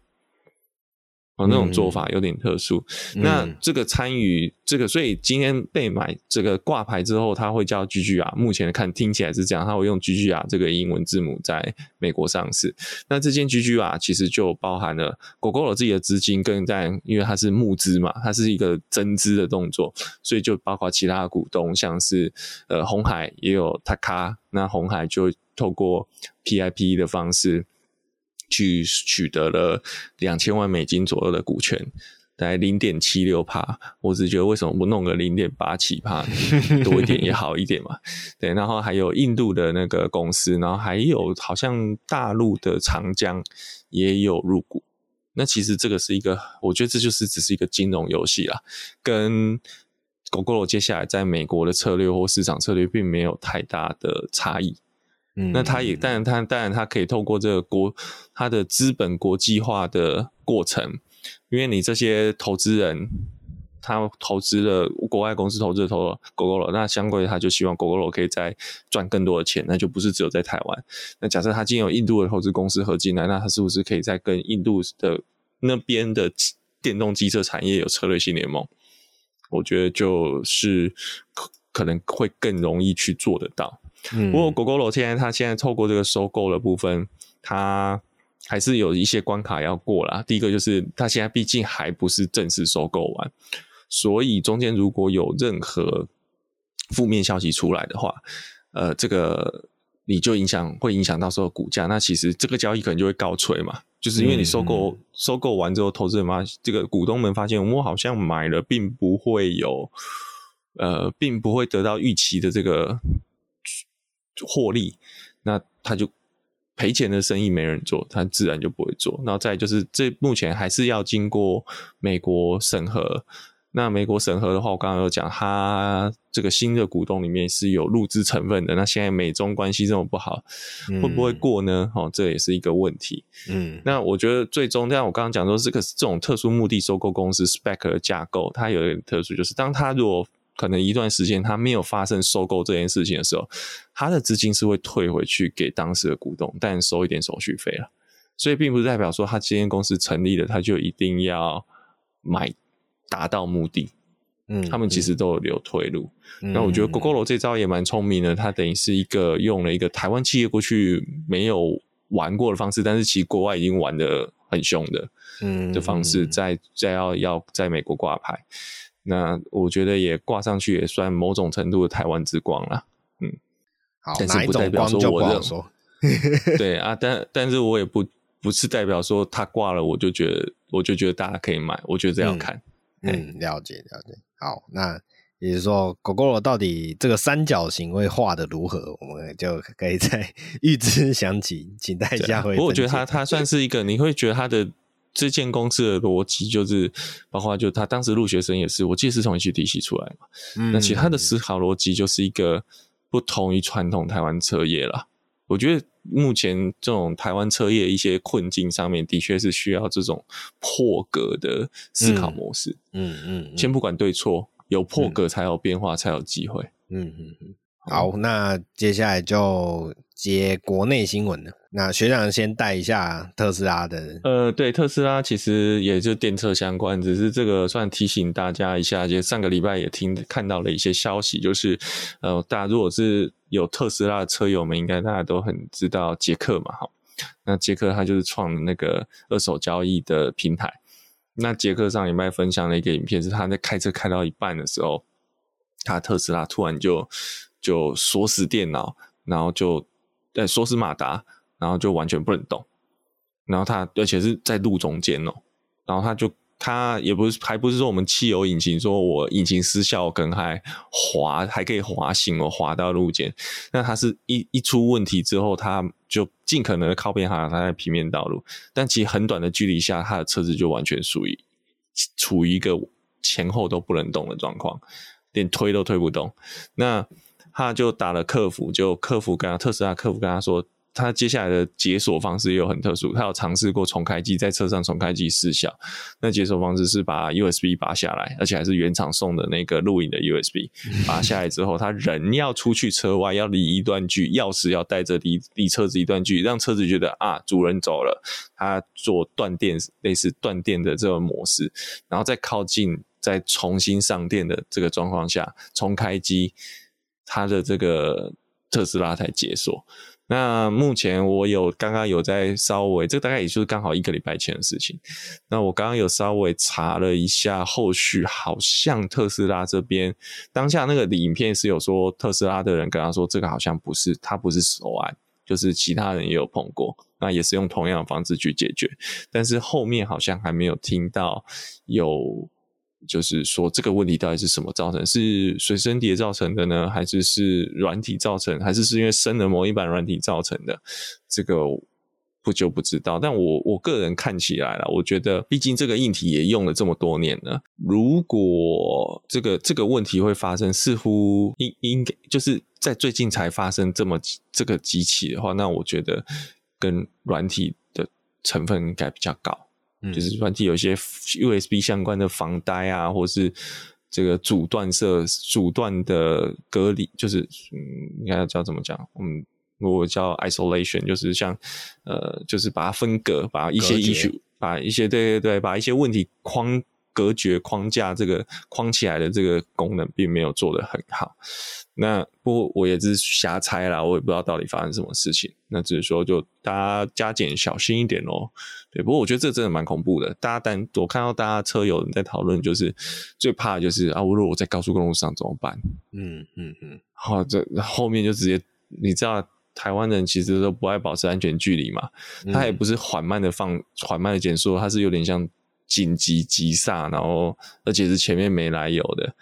哦，那种做法有点特殊。嗯、那这个参与这个，所以今天被买这个挂牌之后，他会叫 GGR。目前看听起来是这样，他会用 GGR 这个英文字母在美国上市。那这间 GGR 其实就包含了 Gogoro 自己的资金，跟在因为它是募资嘛，它是一个增资的动作，所以就包括其他的股东，像是呃红海也有 Taka，那红海就透过 PIP 的方式。去取得了两千万美金左右的股权，大概零点七六帕。我只觉得为什么不弄个零点八七帕多一点也好一点嘛？对，然后还有印度的那个公司，然后还有好像大陆的长江也有入股。那其实这个是一个，我觉得这就是只是一个金融游戏啦，跟 Gogoro 接下来在美国的策略或市场策略并没有太大的差异。那他也，但他当然他可以透过这个国，他的资本国际化的过程，因为你这些投资人，他投资了国外公司投资的投了 Gogoro，那相对他就希望 Gogoro 可以再赚更多的钱，那就不是只有在台湾。那假设他今天有印度的投资公司合进来，那他是不是可以再跟印度的那边的电动机车产业有策略性联盟？我觉得就是可可能会更容易去做得到。嗯，不过 Gogoro 现在他现在透过这个收购的部分，他还是有一些关卡要过啦。第一个就是他现在毕竟还不是正式收购完，所以中间如果有任何负面消息出来的话，呃，这个你就影响会影响到时候股价。那其实这个交易可能就会告吹嘛，就是因为你收购、嗯、收购完之后，投资人嘛，这个股东们发现我好像买了，并不会有呃，并不会得到预期的这个。获利，那他就赔钱的生意没人做，他自然就不会做。然后再就是，这目前还是要经过美国审核。那美国审核的话，我刚刚有讲，他这个新的股东里面是有入资成分的。那现在美中关系这么不好，会不会过呢？哦，这也是一个问题。嗯，那我觉得最终，像我刚刚讲说，这个这种特殊目的收购公司 SPAC 的架构，它有一点特殊，就是当它如果可能一段时间他没有发生收购这件事情的时候，他的资金是会退回去给当时的股东，但收一点手续费了。所以并不是代表说他今天公司成立了，他就一定要买达到目的。嗯，他们其实都有留退路。嗯、那我觉得 Gogoro 这招也蛮聪明的，他等于是一个用了一个台湾企业过去没有玩过的方式，但是其实国外已经玩的很凶的，嗯的方式，在在要要在美国挂牌。那我觉得也挂上去也算某种程度的台湾之光了，嗯，好，但是不代表说我认说，对啊，但但是我也不不是代表说他挂了，我就觉得我就觉得大家可以买，我觉得这样看，嗯，嗯，了解了解，好，那也就是说，Gogoro 到底这个三角形会画的如何，我们就可以再 <laughs> 预知详情，请大家会。不过我觉得它它算是一个，你会觉得它的。这间公司的逻辑就是，包括就他当时入学生也是，我记得是从一起体系出来嘛。嗯，那其他的思考逻辑就是一个不同于传统台湾车业啦。我觉得目前这种台湾车业一些困境上面，的确是需要这种破格的思考模式。嗯嗯，嗯，嗯，先不管对错，有破格才有变化，嗯、才有机会。嗯嗯嗯。好，那接下来就接国内新闻了。那学长先带一下特斯拉的。呃，对，特斯拉其实也就电车相关，只是这个算提醒大家一下。就上个礼拜也听看到了一些消息，就是呃，大家如果是有特斯拉的车友们，应该大家都很知道杰克嘛，哈。那杰克他就是创那个二手交易的平台。那杰克上礼拜分享了一个影片，是他在开车开到一半的时候，他特斯拉突然就。就锁死电脑，然后就呃锁死马达，然后就完全不能动。然后他而且是在路中间哦，然后他就他也不是还不是说我们汽油引擎说我引擎失效，可能还滑还可以滑行哦，滑到路肩。那他是一一出问题之后，他就尽可能的靠边哈，他在平面道路，但其实很短的距离下，他的车子就完全属于处于一个前后都不能动的状况，连推都推不动。那他就打了客服，就客服跟他特斯拉客服跟他说，他接下来的解锁方式也有很特殊，他有尝试过重开机，在车上重开机失效。那解锁方式是把 USB 拔下来，而且还是原厂送的那个录影的 USB。<laughs> 拔下来之后，他人要出去车外，要离一段距，钥匙要带着离离车子一段距，让车子觉得啊，主人走了。他做断电，类似断电的这种模式，然后再靠近，再重新上电的这个状况下重开机。他的这个特斯拉才解锁。那目前我有刚刚有在稍微，这大概也就是刚好一个礼拜前的事情。那我刚刚有稍微查了一下，后续好像特斯拉这边当下那个影片是有说特斯拉的人跟他说，这个好像不是他不是首案，就是其他人也有碰过，那也是用同样的方式去解决。但是后面好像还没有听到有。就是说，这个问题到底是什么造成？是随身碟造成的呢，还是是软体造成，还是是因为生了某一版软体造成的？这个不就不知道。但我我个人看起来了，我觉得，毕竟这个硬体也用了这么多年了，如果这个这个问题会发生，似乎应应该就是在最近才发生这么这个机器的话，那我觉得跟软体的成分应该比较高。嗯、就是软体有一些 USB 相关的防呆啊，或是这个阻断设阻断的隔离，就是嗯，应该叫怎么讲？嗯，我叫 isolation，就是像呃，就是把它分隔，把一些 issue，把一些对对对，把一些问题框。隔绝框架这个框起来的这个功能并没有做得很好，那不过我也是瞎猜啦，我也不知道到底发生什么事情。那只是说就大家加减小心一点哦。对，不过我觉得这真的蛮恐怖的。大家但我看到大家车友在讨论，就是最怕的就是啊，我如果我在高速公路上怎么办？嗯嗯嗯。好，这后面就直接你知道，台湾人其实都不爱保持安全距离嘛，他也不是缓慢的放缓慢的减速，他是有点像。紧急急刹，然后而且是前面没来由的，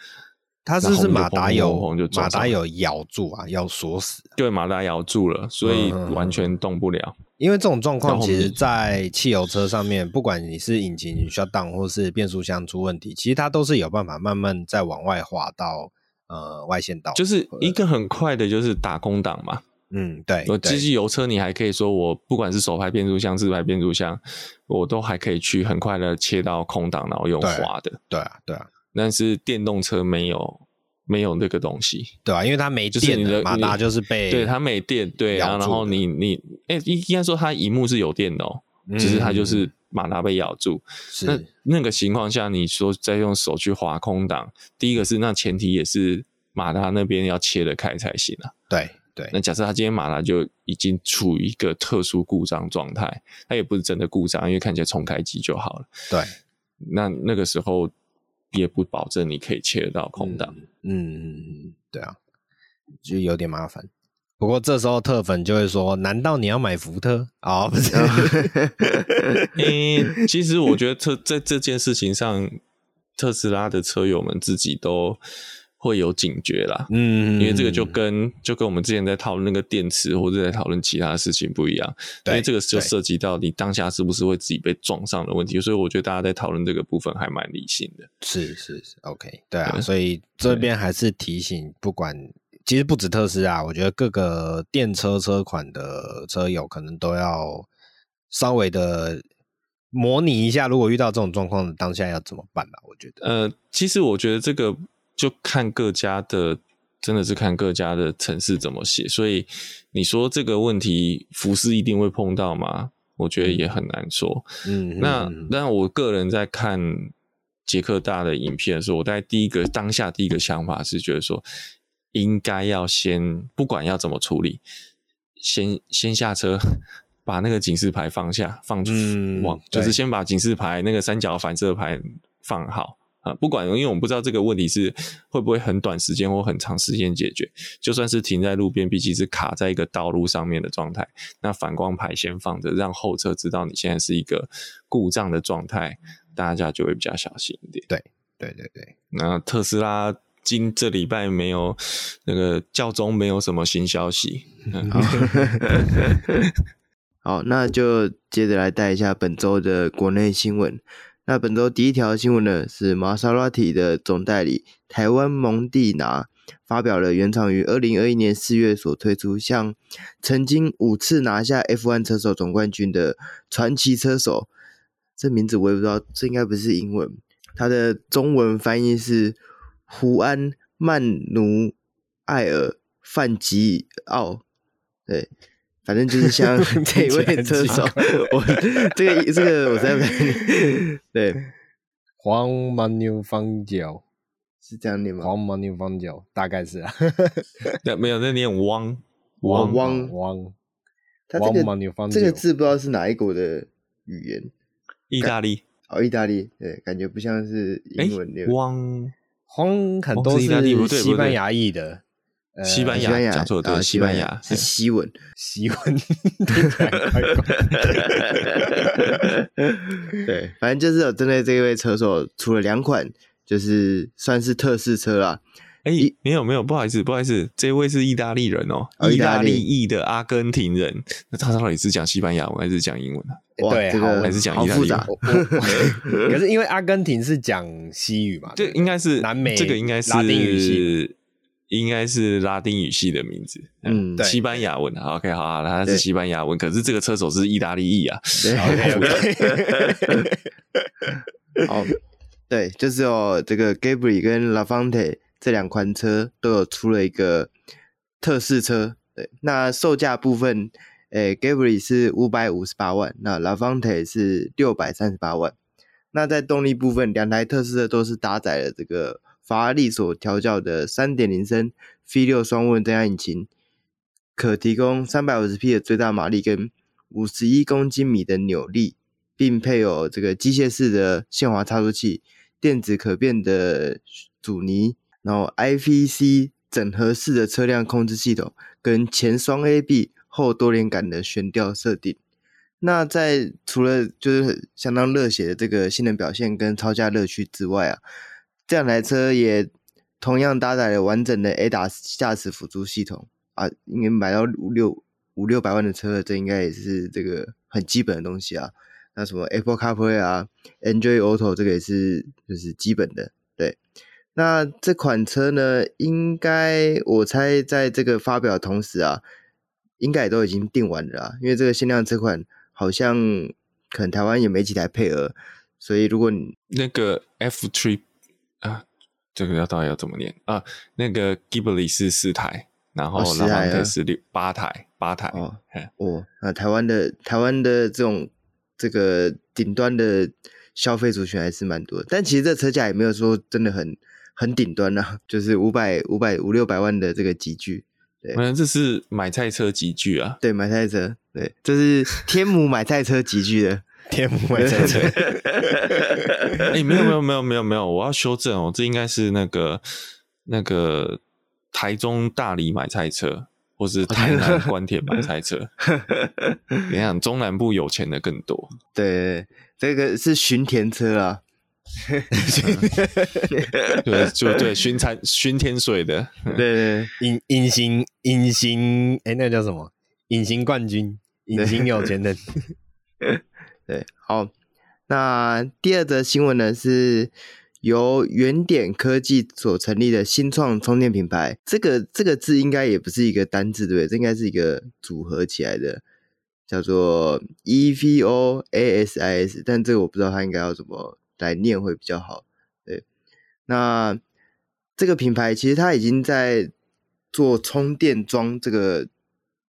他是不是马达有马达有咬住啊，要锁死？对，马达咬住了，所以完全动不了。因为这种状况，其实，在汽油车上面，不管你是引擎 shutdown 或是变速箱出问题，其实它都是有办法慢慢再往外滑到呃外线道，就是一个很快的，就是打空档嘛。嗯，对，我机器油车，你还可以说我不管是手排变速箱、自排变速箱，我都还可以去很快的切到空档，然后用滑的。对啊，对啊。但是电动车没有没有那个东西，对啊，因为它没电，你的马达就是被对它没电，对啊，然后你你哎，应该说它荧幕是有电的哦，只是它就是马达被咬住。那那个情况下，你说再用手去划空档，第一个是那前提也是马达那边要切得开才行啊。对。对，那假设他今天马达就已经处于一个特殊故障状态，它也不是真的故障，因为看起来重开机就好了。对，那那个时候也不保证你可以切得到空档。嗯嗯，对啊，就有点麻烦。不过这时候特粉就会说：“难道你要买福特？”啊、哦，不是。<laughs> 欸、其实我觉得特在这件事情上，特斯拉的车友们自己都。会有警觉啦，嗯，因为这个就跟就跟我们之前在讨论那个电池或者在讨论其他事情不一样，因为这个就涉及到你当下是不是会自己被撞上的问题，所以我觉得大家在讨论这个部分还蛮理性的。是是是，OK，对啊，对，所以这边还是提醒，不管其实不止特斯拉，我觉得各个电车车款的车友可能都要稍微的模拟一下，如果遇到这种状况，当下要怎么办吧？我觉得，呃，其实我觉得这个。就看各家的，真的是看各家的城市怎么写。所以你说这个问题，福斯一定会碰到吗？我觉得也很难说。嗯，那那我个人在看杰克大的影片的时候，我在第一个当下第一个想法是觉得说，应该要先不管要怎么处理，先先下车，把那个警示牌放下，放出往、嗯，就是先把警示牌那个三角反射牌放好。啊，不管，因为我们不知道这个问题是会不会很短时间或很长时间解决。就算是停在路边，毕竟是卡在一个道路上面的状态，那反光牌先放着，让后车知道你现在是一个故障的状态，大家就会比较小心一点。对，对，对，对。那特斯拉今这礼拜没有那个教宗没有什么新消息。<laughs> 好，那就接着来带一下本周的国内新闻。那本周第一条新闻呢，是玛莎拉蒂的总代理台湾蒙蒂拿发表了原厂于二零二一年四月所推出，向曾经五次拿下 F1 车手总冠军的传奇车手，这名字我也不知道，这应该不是英文，它的中文翻译是胡安曼努艾尔范吉奥，对。反正就是像这一位车手，<laughs> 我这个这个我在对，黄蛮牛方角。是这样念吗？黄蛮牛方角大概是啊，<laughs> 那没有那念汪。汪汪。汪，他这个这个字不知道是哪一国的语言，意大利。哦，意大利对，感觉不像是英文的汪。汪，很多是西班牙裔的。西班牙，讲错了，对，西班牙是西文，西文，<laughs> 对，反正就是有针对这一位车手出了两款，就是算是特试车啦。哎、欸，没有没有，不好意思不好意思，这位是意大利人哦，意大利裔的阿根廷人。那他到底是讲西班牙文还是讲英文呢？对，这个还是讲意大利文。可是因为阿根廷是讲西语嘛，<laughs> 这应该是南美，这个应该是拉丁语系。应该是拉丁语系的名字，嗯，西班牙文。OK，好啊，他是西班牙文，可是这个车手是意大利裔啊。好，<laughs> 对，就是哦这个 Ghibli 跟 Lafante 这两款车都有出了一个特试车。对，那售价部分，诶，Ghibli 是五百五十八万，那 Lafante 是六百三十八万。那在动力部分，两台特试车都是搭载了这个。法拉利所调教的三点零升 V 六双涡轮增压引擎，可提供三百五十匹的最大马力跟五十一公斤米的扭力，并配有这个机械式的限滑差速器、电子可变的阻尼，然后 IVC 整合式的车辆控制系统，跟前双 A B 后多连杆的悬吊设定。那在除了就是相当热血的这个性能表现跟超驾乐趣之外啊。这两台车也同样搭载了完整的 ADAS 驾驶辅助系统啊，应该买到五六五六百万的车，这应该也是这个很基本的东西啊。那什么 Apple CarPlay 啊，Android Auto 这个也是就是基本的。对，那这款车呢，应该我猜在这个发表的同时啊，应该也都已经订完了啊，因为这个限量车款好像可能台湾也没几台配额，所以如果你那个 F3。啊，这个要到底要怎么念啊？那个 Ghibli 是四台，然后 Lafante 是六八台，八台哦。哦，那台湾的台湾的这种这个顶端的消费族群还是蛮多的，但其实这车价也没有说真的很很顶端啊，<laughs> 就是五百五百五六百万的这个级距。对，反正这是买菜车集聚啊。对，买菜车，对，这是天母买菜车集聚的。天母买菜车，<laughs> 哎、欸，没有没有没有没有没有，我要修正哦，这应该是那个那个台中大理买菜车，或是台南关田买菜车。你想中南部有钱的更多。对，这个是巡田车啊。<laughs> 对，就对熏餐熏天水的。对对，<laughs> 隐隐形隐形，哎、欸，那个、叫什么？隐形冠军，隐形有钱人。对，好，那第二则新闻呢，是由原点科技所成立的新创充电品牌。这个这个字应该也不是一个单字，对不对？这应该是一个组合起来的，叫做 EVOASIS。但这个我不知道它应该要怎么来念会比较好。对，那这个品牌其实它已经在做充电桩这个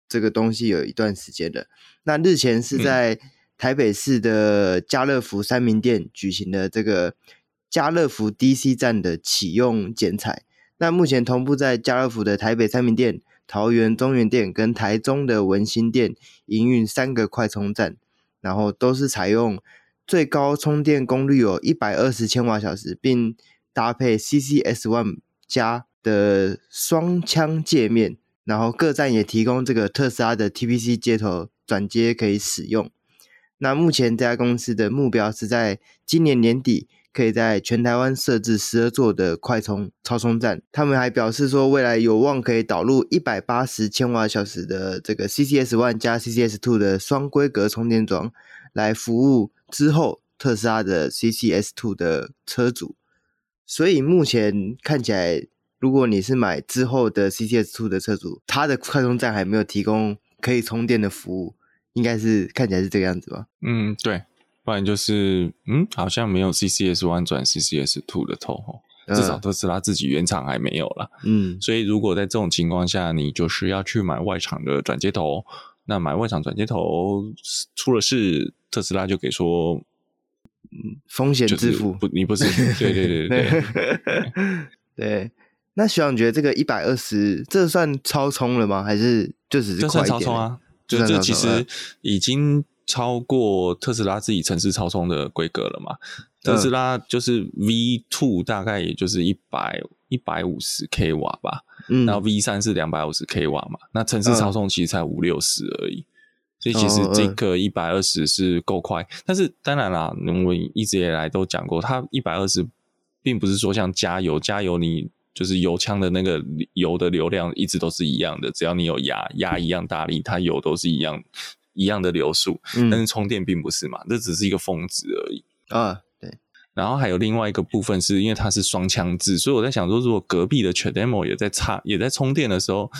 这个东西有一段时间了。那日前是在、嗯台北市的家乐福三民店举行的这个家乐福 DC 站的启用剪彩。那目前同步在家乐福的台北三民店、桃园中原店跟台中的文心店营运三个快充站，然后都是采用最高充电功率有一百二十千瓦小时，并搭配 CCS One 加的双枪界面，然后各站也提供这个特斯拉的 TPC 接头转接可以使用。那目前这家公司的目标是在今年年底可以在全台湾设置十二座的快充超充站。他们还表示说，未来有望可以导入一百八十千瓦小时的这个 CCS One 加 CCS Two 的双规格充电桩，来服务之后特斯拉的 CCS Two 的车主。所以目前看起来，如果你是买之后的 CCS Two 的车主，它的快充站还没有提供可以充电的服务。应该是看起来是这个样子吧？嗯，对，不然就是嗯，好像没有 CCS One 转 CCS Two 的头吼，至少特斯拉自己原厂还没有啦。嗯，所以如果在这种情况下，你就是要去买外厂的转接头，那买外厂转接头出了事，特斯拉就给说，嗯，风险自负，不，你不是，对对对对对，对。<laughs> 那学长觉得这个一百二十，这算超充了吗？还是就只是快一点？这算超充啊？就这其实已经超过特斯拉自己城市超充的规格了嘛？特斯拉就是 V two 大概也就是一百一百五十 k 瓦吧，嗯，然后 V 三是两百五十 k 瓦嘛，那城市超充其实才五六十而已，所以其实这个一百二十是够快。但是当然啦，我一直以来都讲过，它一百二十并不是说像加油，加油你。就是油枪的那个油的流量一直都是一样的，只要你有压压一样大力，它油都是一样一样的流速。嗯，但是充电并不是嘛，这只是一个峰值而已。啊，对。然后还有另外一个部分是因为它是双枪制，所以我在想说，如果隔壁的 CHAdeMO 也在插也在充电的时候，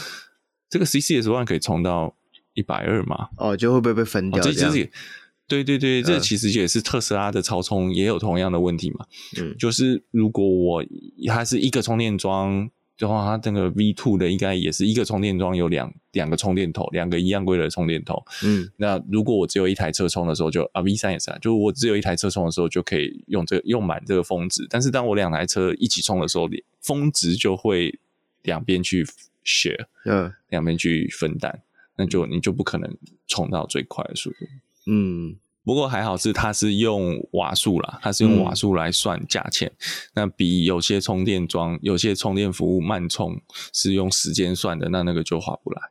这个 CCS One 可以充到一百二嘛？哦，就会不会被分掉？哦、这其实也对对对，这其实也是特斯拉的超充也有同样的问题嘛。嗯，就是如果我它是一个充电桩。的话，它这个 V two 的应该也是一个充电桩有两两个充电头，两个一样规的充电头。嗯，那如果我只有一台车充的时候就，就啊 V 三也是啊，就我只有一台车充的时候就可以用这个、用满这个峰值。但是当我两台车一起充的时候，峰值就会两边去 share，嗯，两边去分担，那就你就不可能充到最快的速度。嗯。不过还好是它是用瓦数啦，它是用瓦数来算价钱，嗯，那比有些充电桩、有些充电服务慢充是用时间算的，那那个就划不来。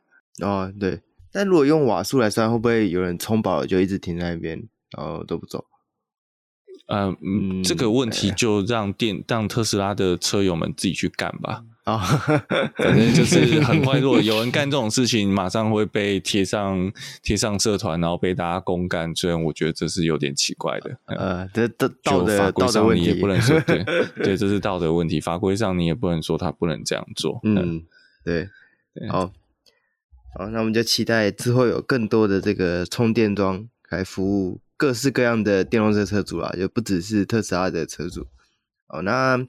哦，对。但如果用瓦数来算，会不会有人充饱了就一直停在那边，然后都不走？呃、嗯，嗯，这个问题就让电让特斯拉的车友们自己去干吧。啊、哦，<laughs> 反正就是很快，如果有人干这种事情，马上会被贴上贴上社团，然后被大家公干。虽然我觉得这是有点奇怪的，呃，这这道德道德问题也不能说，<laughs> 对对，这是道德问题。法规上你也不能说他不能这样做。嗯，对，对，好，好，那我们就期待之后有更多的这个充电桩来服务各式各样的电动车车主啦，就不只是特斯拉的车主。好，那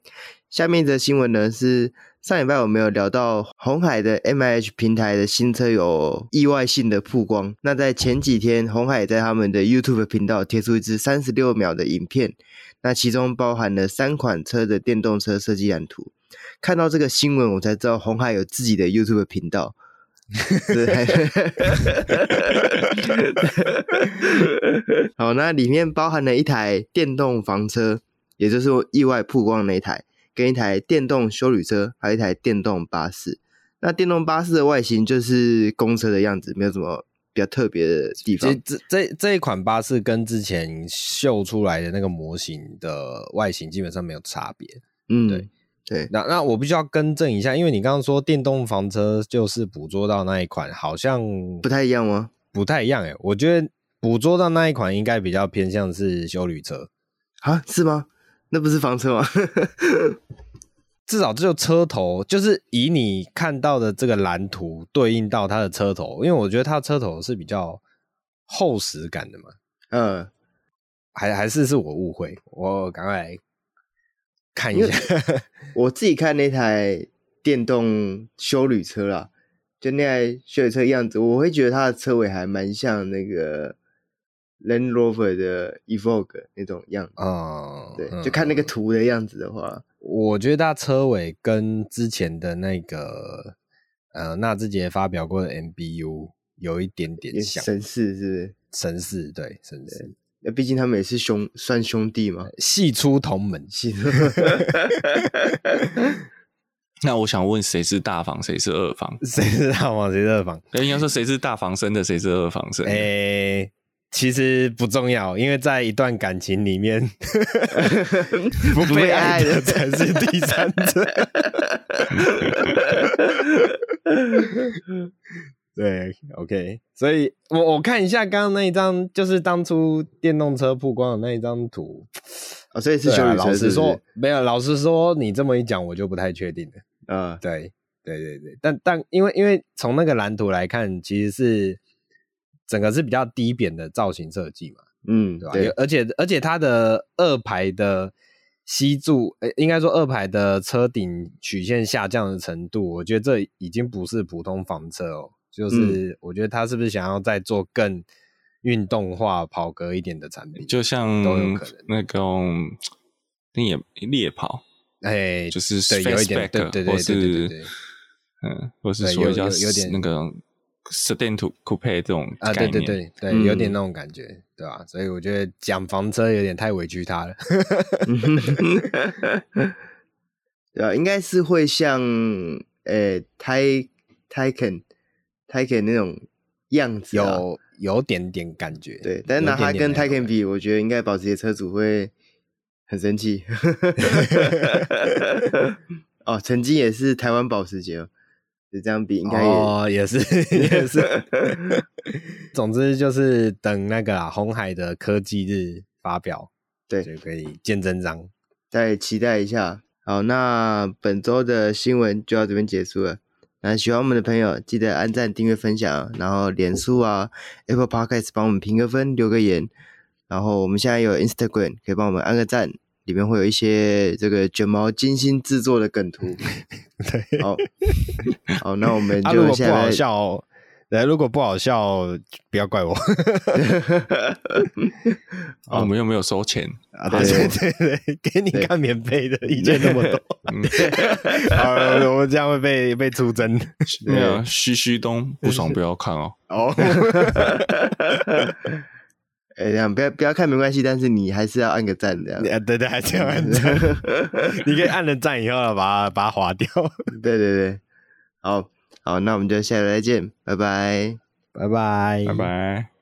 下面的新闻呢是。上礼拜我们有聊到红海的 MIH 平台的新车有意外性的曝光。那在前几天，红海在他们的 YouTube 频道贴出一支三十六秒的影片，那其中包含了三款车的电动车设计蓝图。看到这个新闻，我才知道红海有自己的 YouTube 频道。<laughs> 好，那里面包含了一台电动房车，也就是意外曝光的那一台。跟一台电动修旅车，还有一台电动巴士。那电动巴士的外形就是公车的样子，没有什么比较特别的地方。这这这一款巴士跟之前秀出来的那个模型的外形基本上没有差别。嗯，对对。那那我必须要更正一下，因为你刚刚说电动房车就是捕捉到那一款，好像不太一样吗？不太一样诶，我觉得捕捉到那一款应该比较偏向是修旅车啊？是吗？那不是房车吗？<laughs> 至少只有车头，就是以你看到的这个蓝图对应到它的车头，因为我觉得它的车头是比较厚实感的嘛。嗯，还还是是我误会，我赶快来看一下。<laughs> 我自己看那台电动修旅车啦，就那台修旅车样子，我会觉得它的车尾还蛮像那个。Land Rover 的 Evoque 那种样子，哦、嗯，对，就看那个图的样子的话，我觉得它车尾跟之前的那个呃纳智捷发表过的 MBU 有一点点像，神似是不是？神似，对，神似。那毕竟他们也是兄，算兄弟嘛，系出同门，系出。<laughs> 那我想问，谁是大房，谁是二房？谁是大房，谁是二房？应该说，谁是大房生的，谁是二房生的？诶、欸其实不重要，因为在一段感情里面，<laughs> 不被爱的才是第三者。<laughs> 对，OK，所以我我看一下刚刚那一张，就是当初电动车曝光的那一张图啊，所以是修理车是是？老实说，没有，老实说，你这么一讲，我就不太确定了。嗯，对，对对对，但但因为因为从那个蓝图来看，其实是。整个是比较低扁的造型设计嘛，嗯，对吧？对，而且而且它的二排的吸柱，呃，应该说二排的车顶曲线下降的程度，我觉得这已经不是普通房车哦，就是我觉得它是不是想要再做更运动化、跑格一点的产品？就像都有可能那种猎猎跑，哎，就是对，有一点，对对对对对对，嗯，或是说叫有点那个。Sedan to coupe 这种啊，对对对对，嗯、有点那种感觉，对吧？所以我觉得讲房车有点太委屈他了，<laughs> 对啊，应该是会像呃 Taycan Taycan 那种样子，有有点点感觉，对。但是拿它跟 Taycan 比，我觉得应该保时捷车主会很生气。<laughs> 哦，曾经也是台湾保时捷哦。这样比应该也、哦、也是 <laughs> 也是，<laughs> 总之就是等那个红海的科技日发表，对，就可以见真章，再期待一下。好，那本周的新闻就到这边结束了。那喜欢我们的朋友，记得按赞、订阅、分享，然后脸书啊、Apple Podcast 帮我们评个分、留个言。然后我们现在有 Instagram，可以帮我们按个赞，里面会有一些这个卷毛精心制作的梗图。<laughs> 对，好，好，那我们就现在。来，如果不好笑，不要怪我。<laughs> 我们又没有收钱啊！对对对，给你看免费的，意见那么多。<laughs> 好，我们这样会被被出征。没有，嘘嘘东不爽不要看哦。哦。哎，这样不要不要看没关系，但是你还是要按个赞，这样。对对，还是要按 <laughs> 赞。你可以按了赞以后，把它把它划掉。<laughs> 对对对，好。好，那我们就下次再见，拜拜，拜拜，拜拜。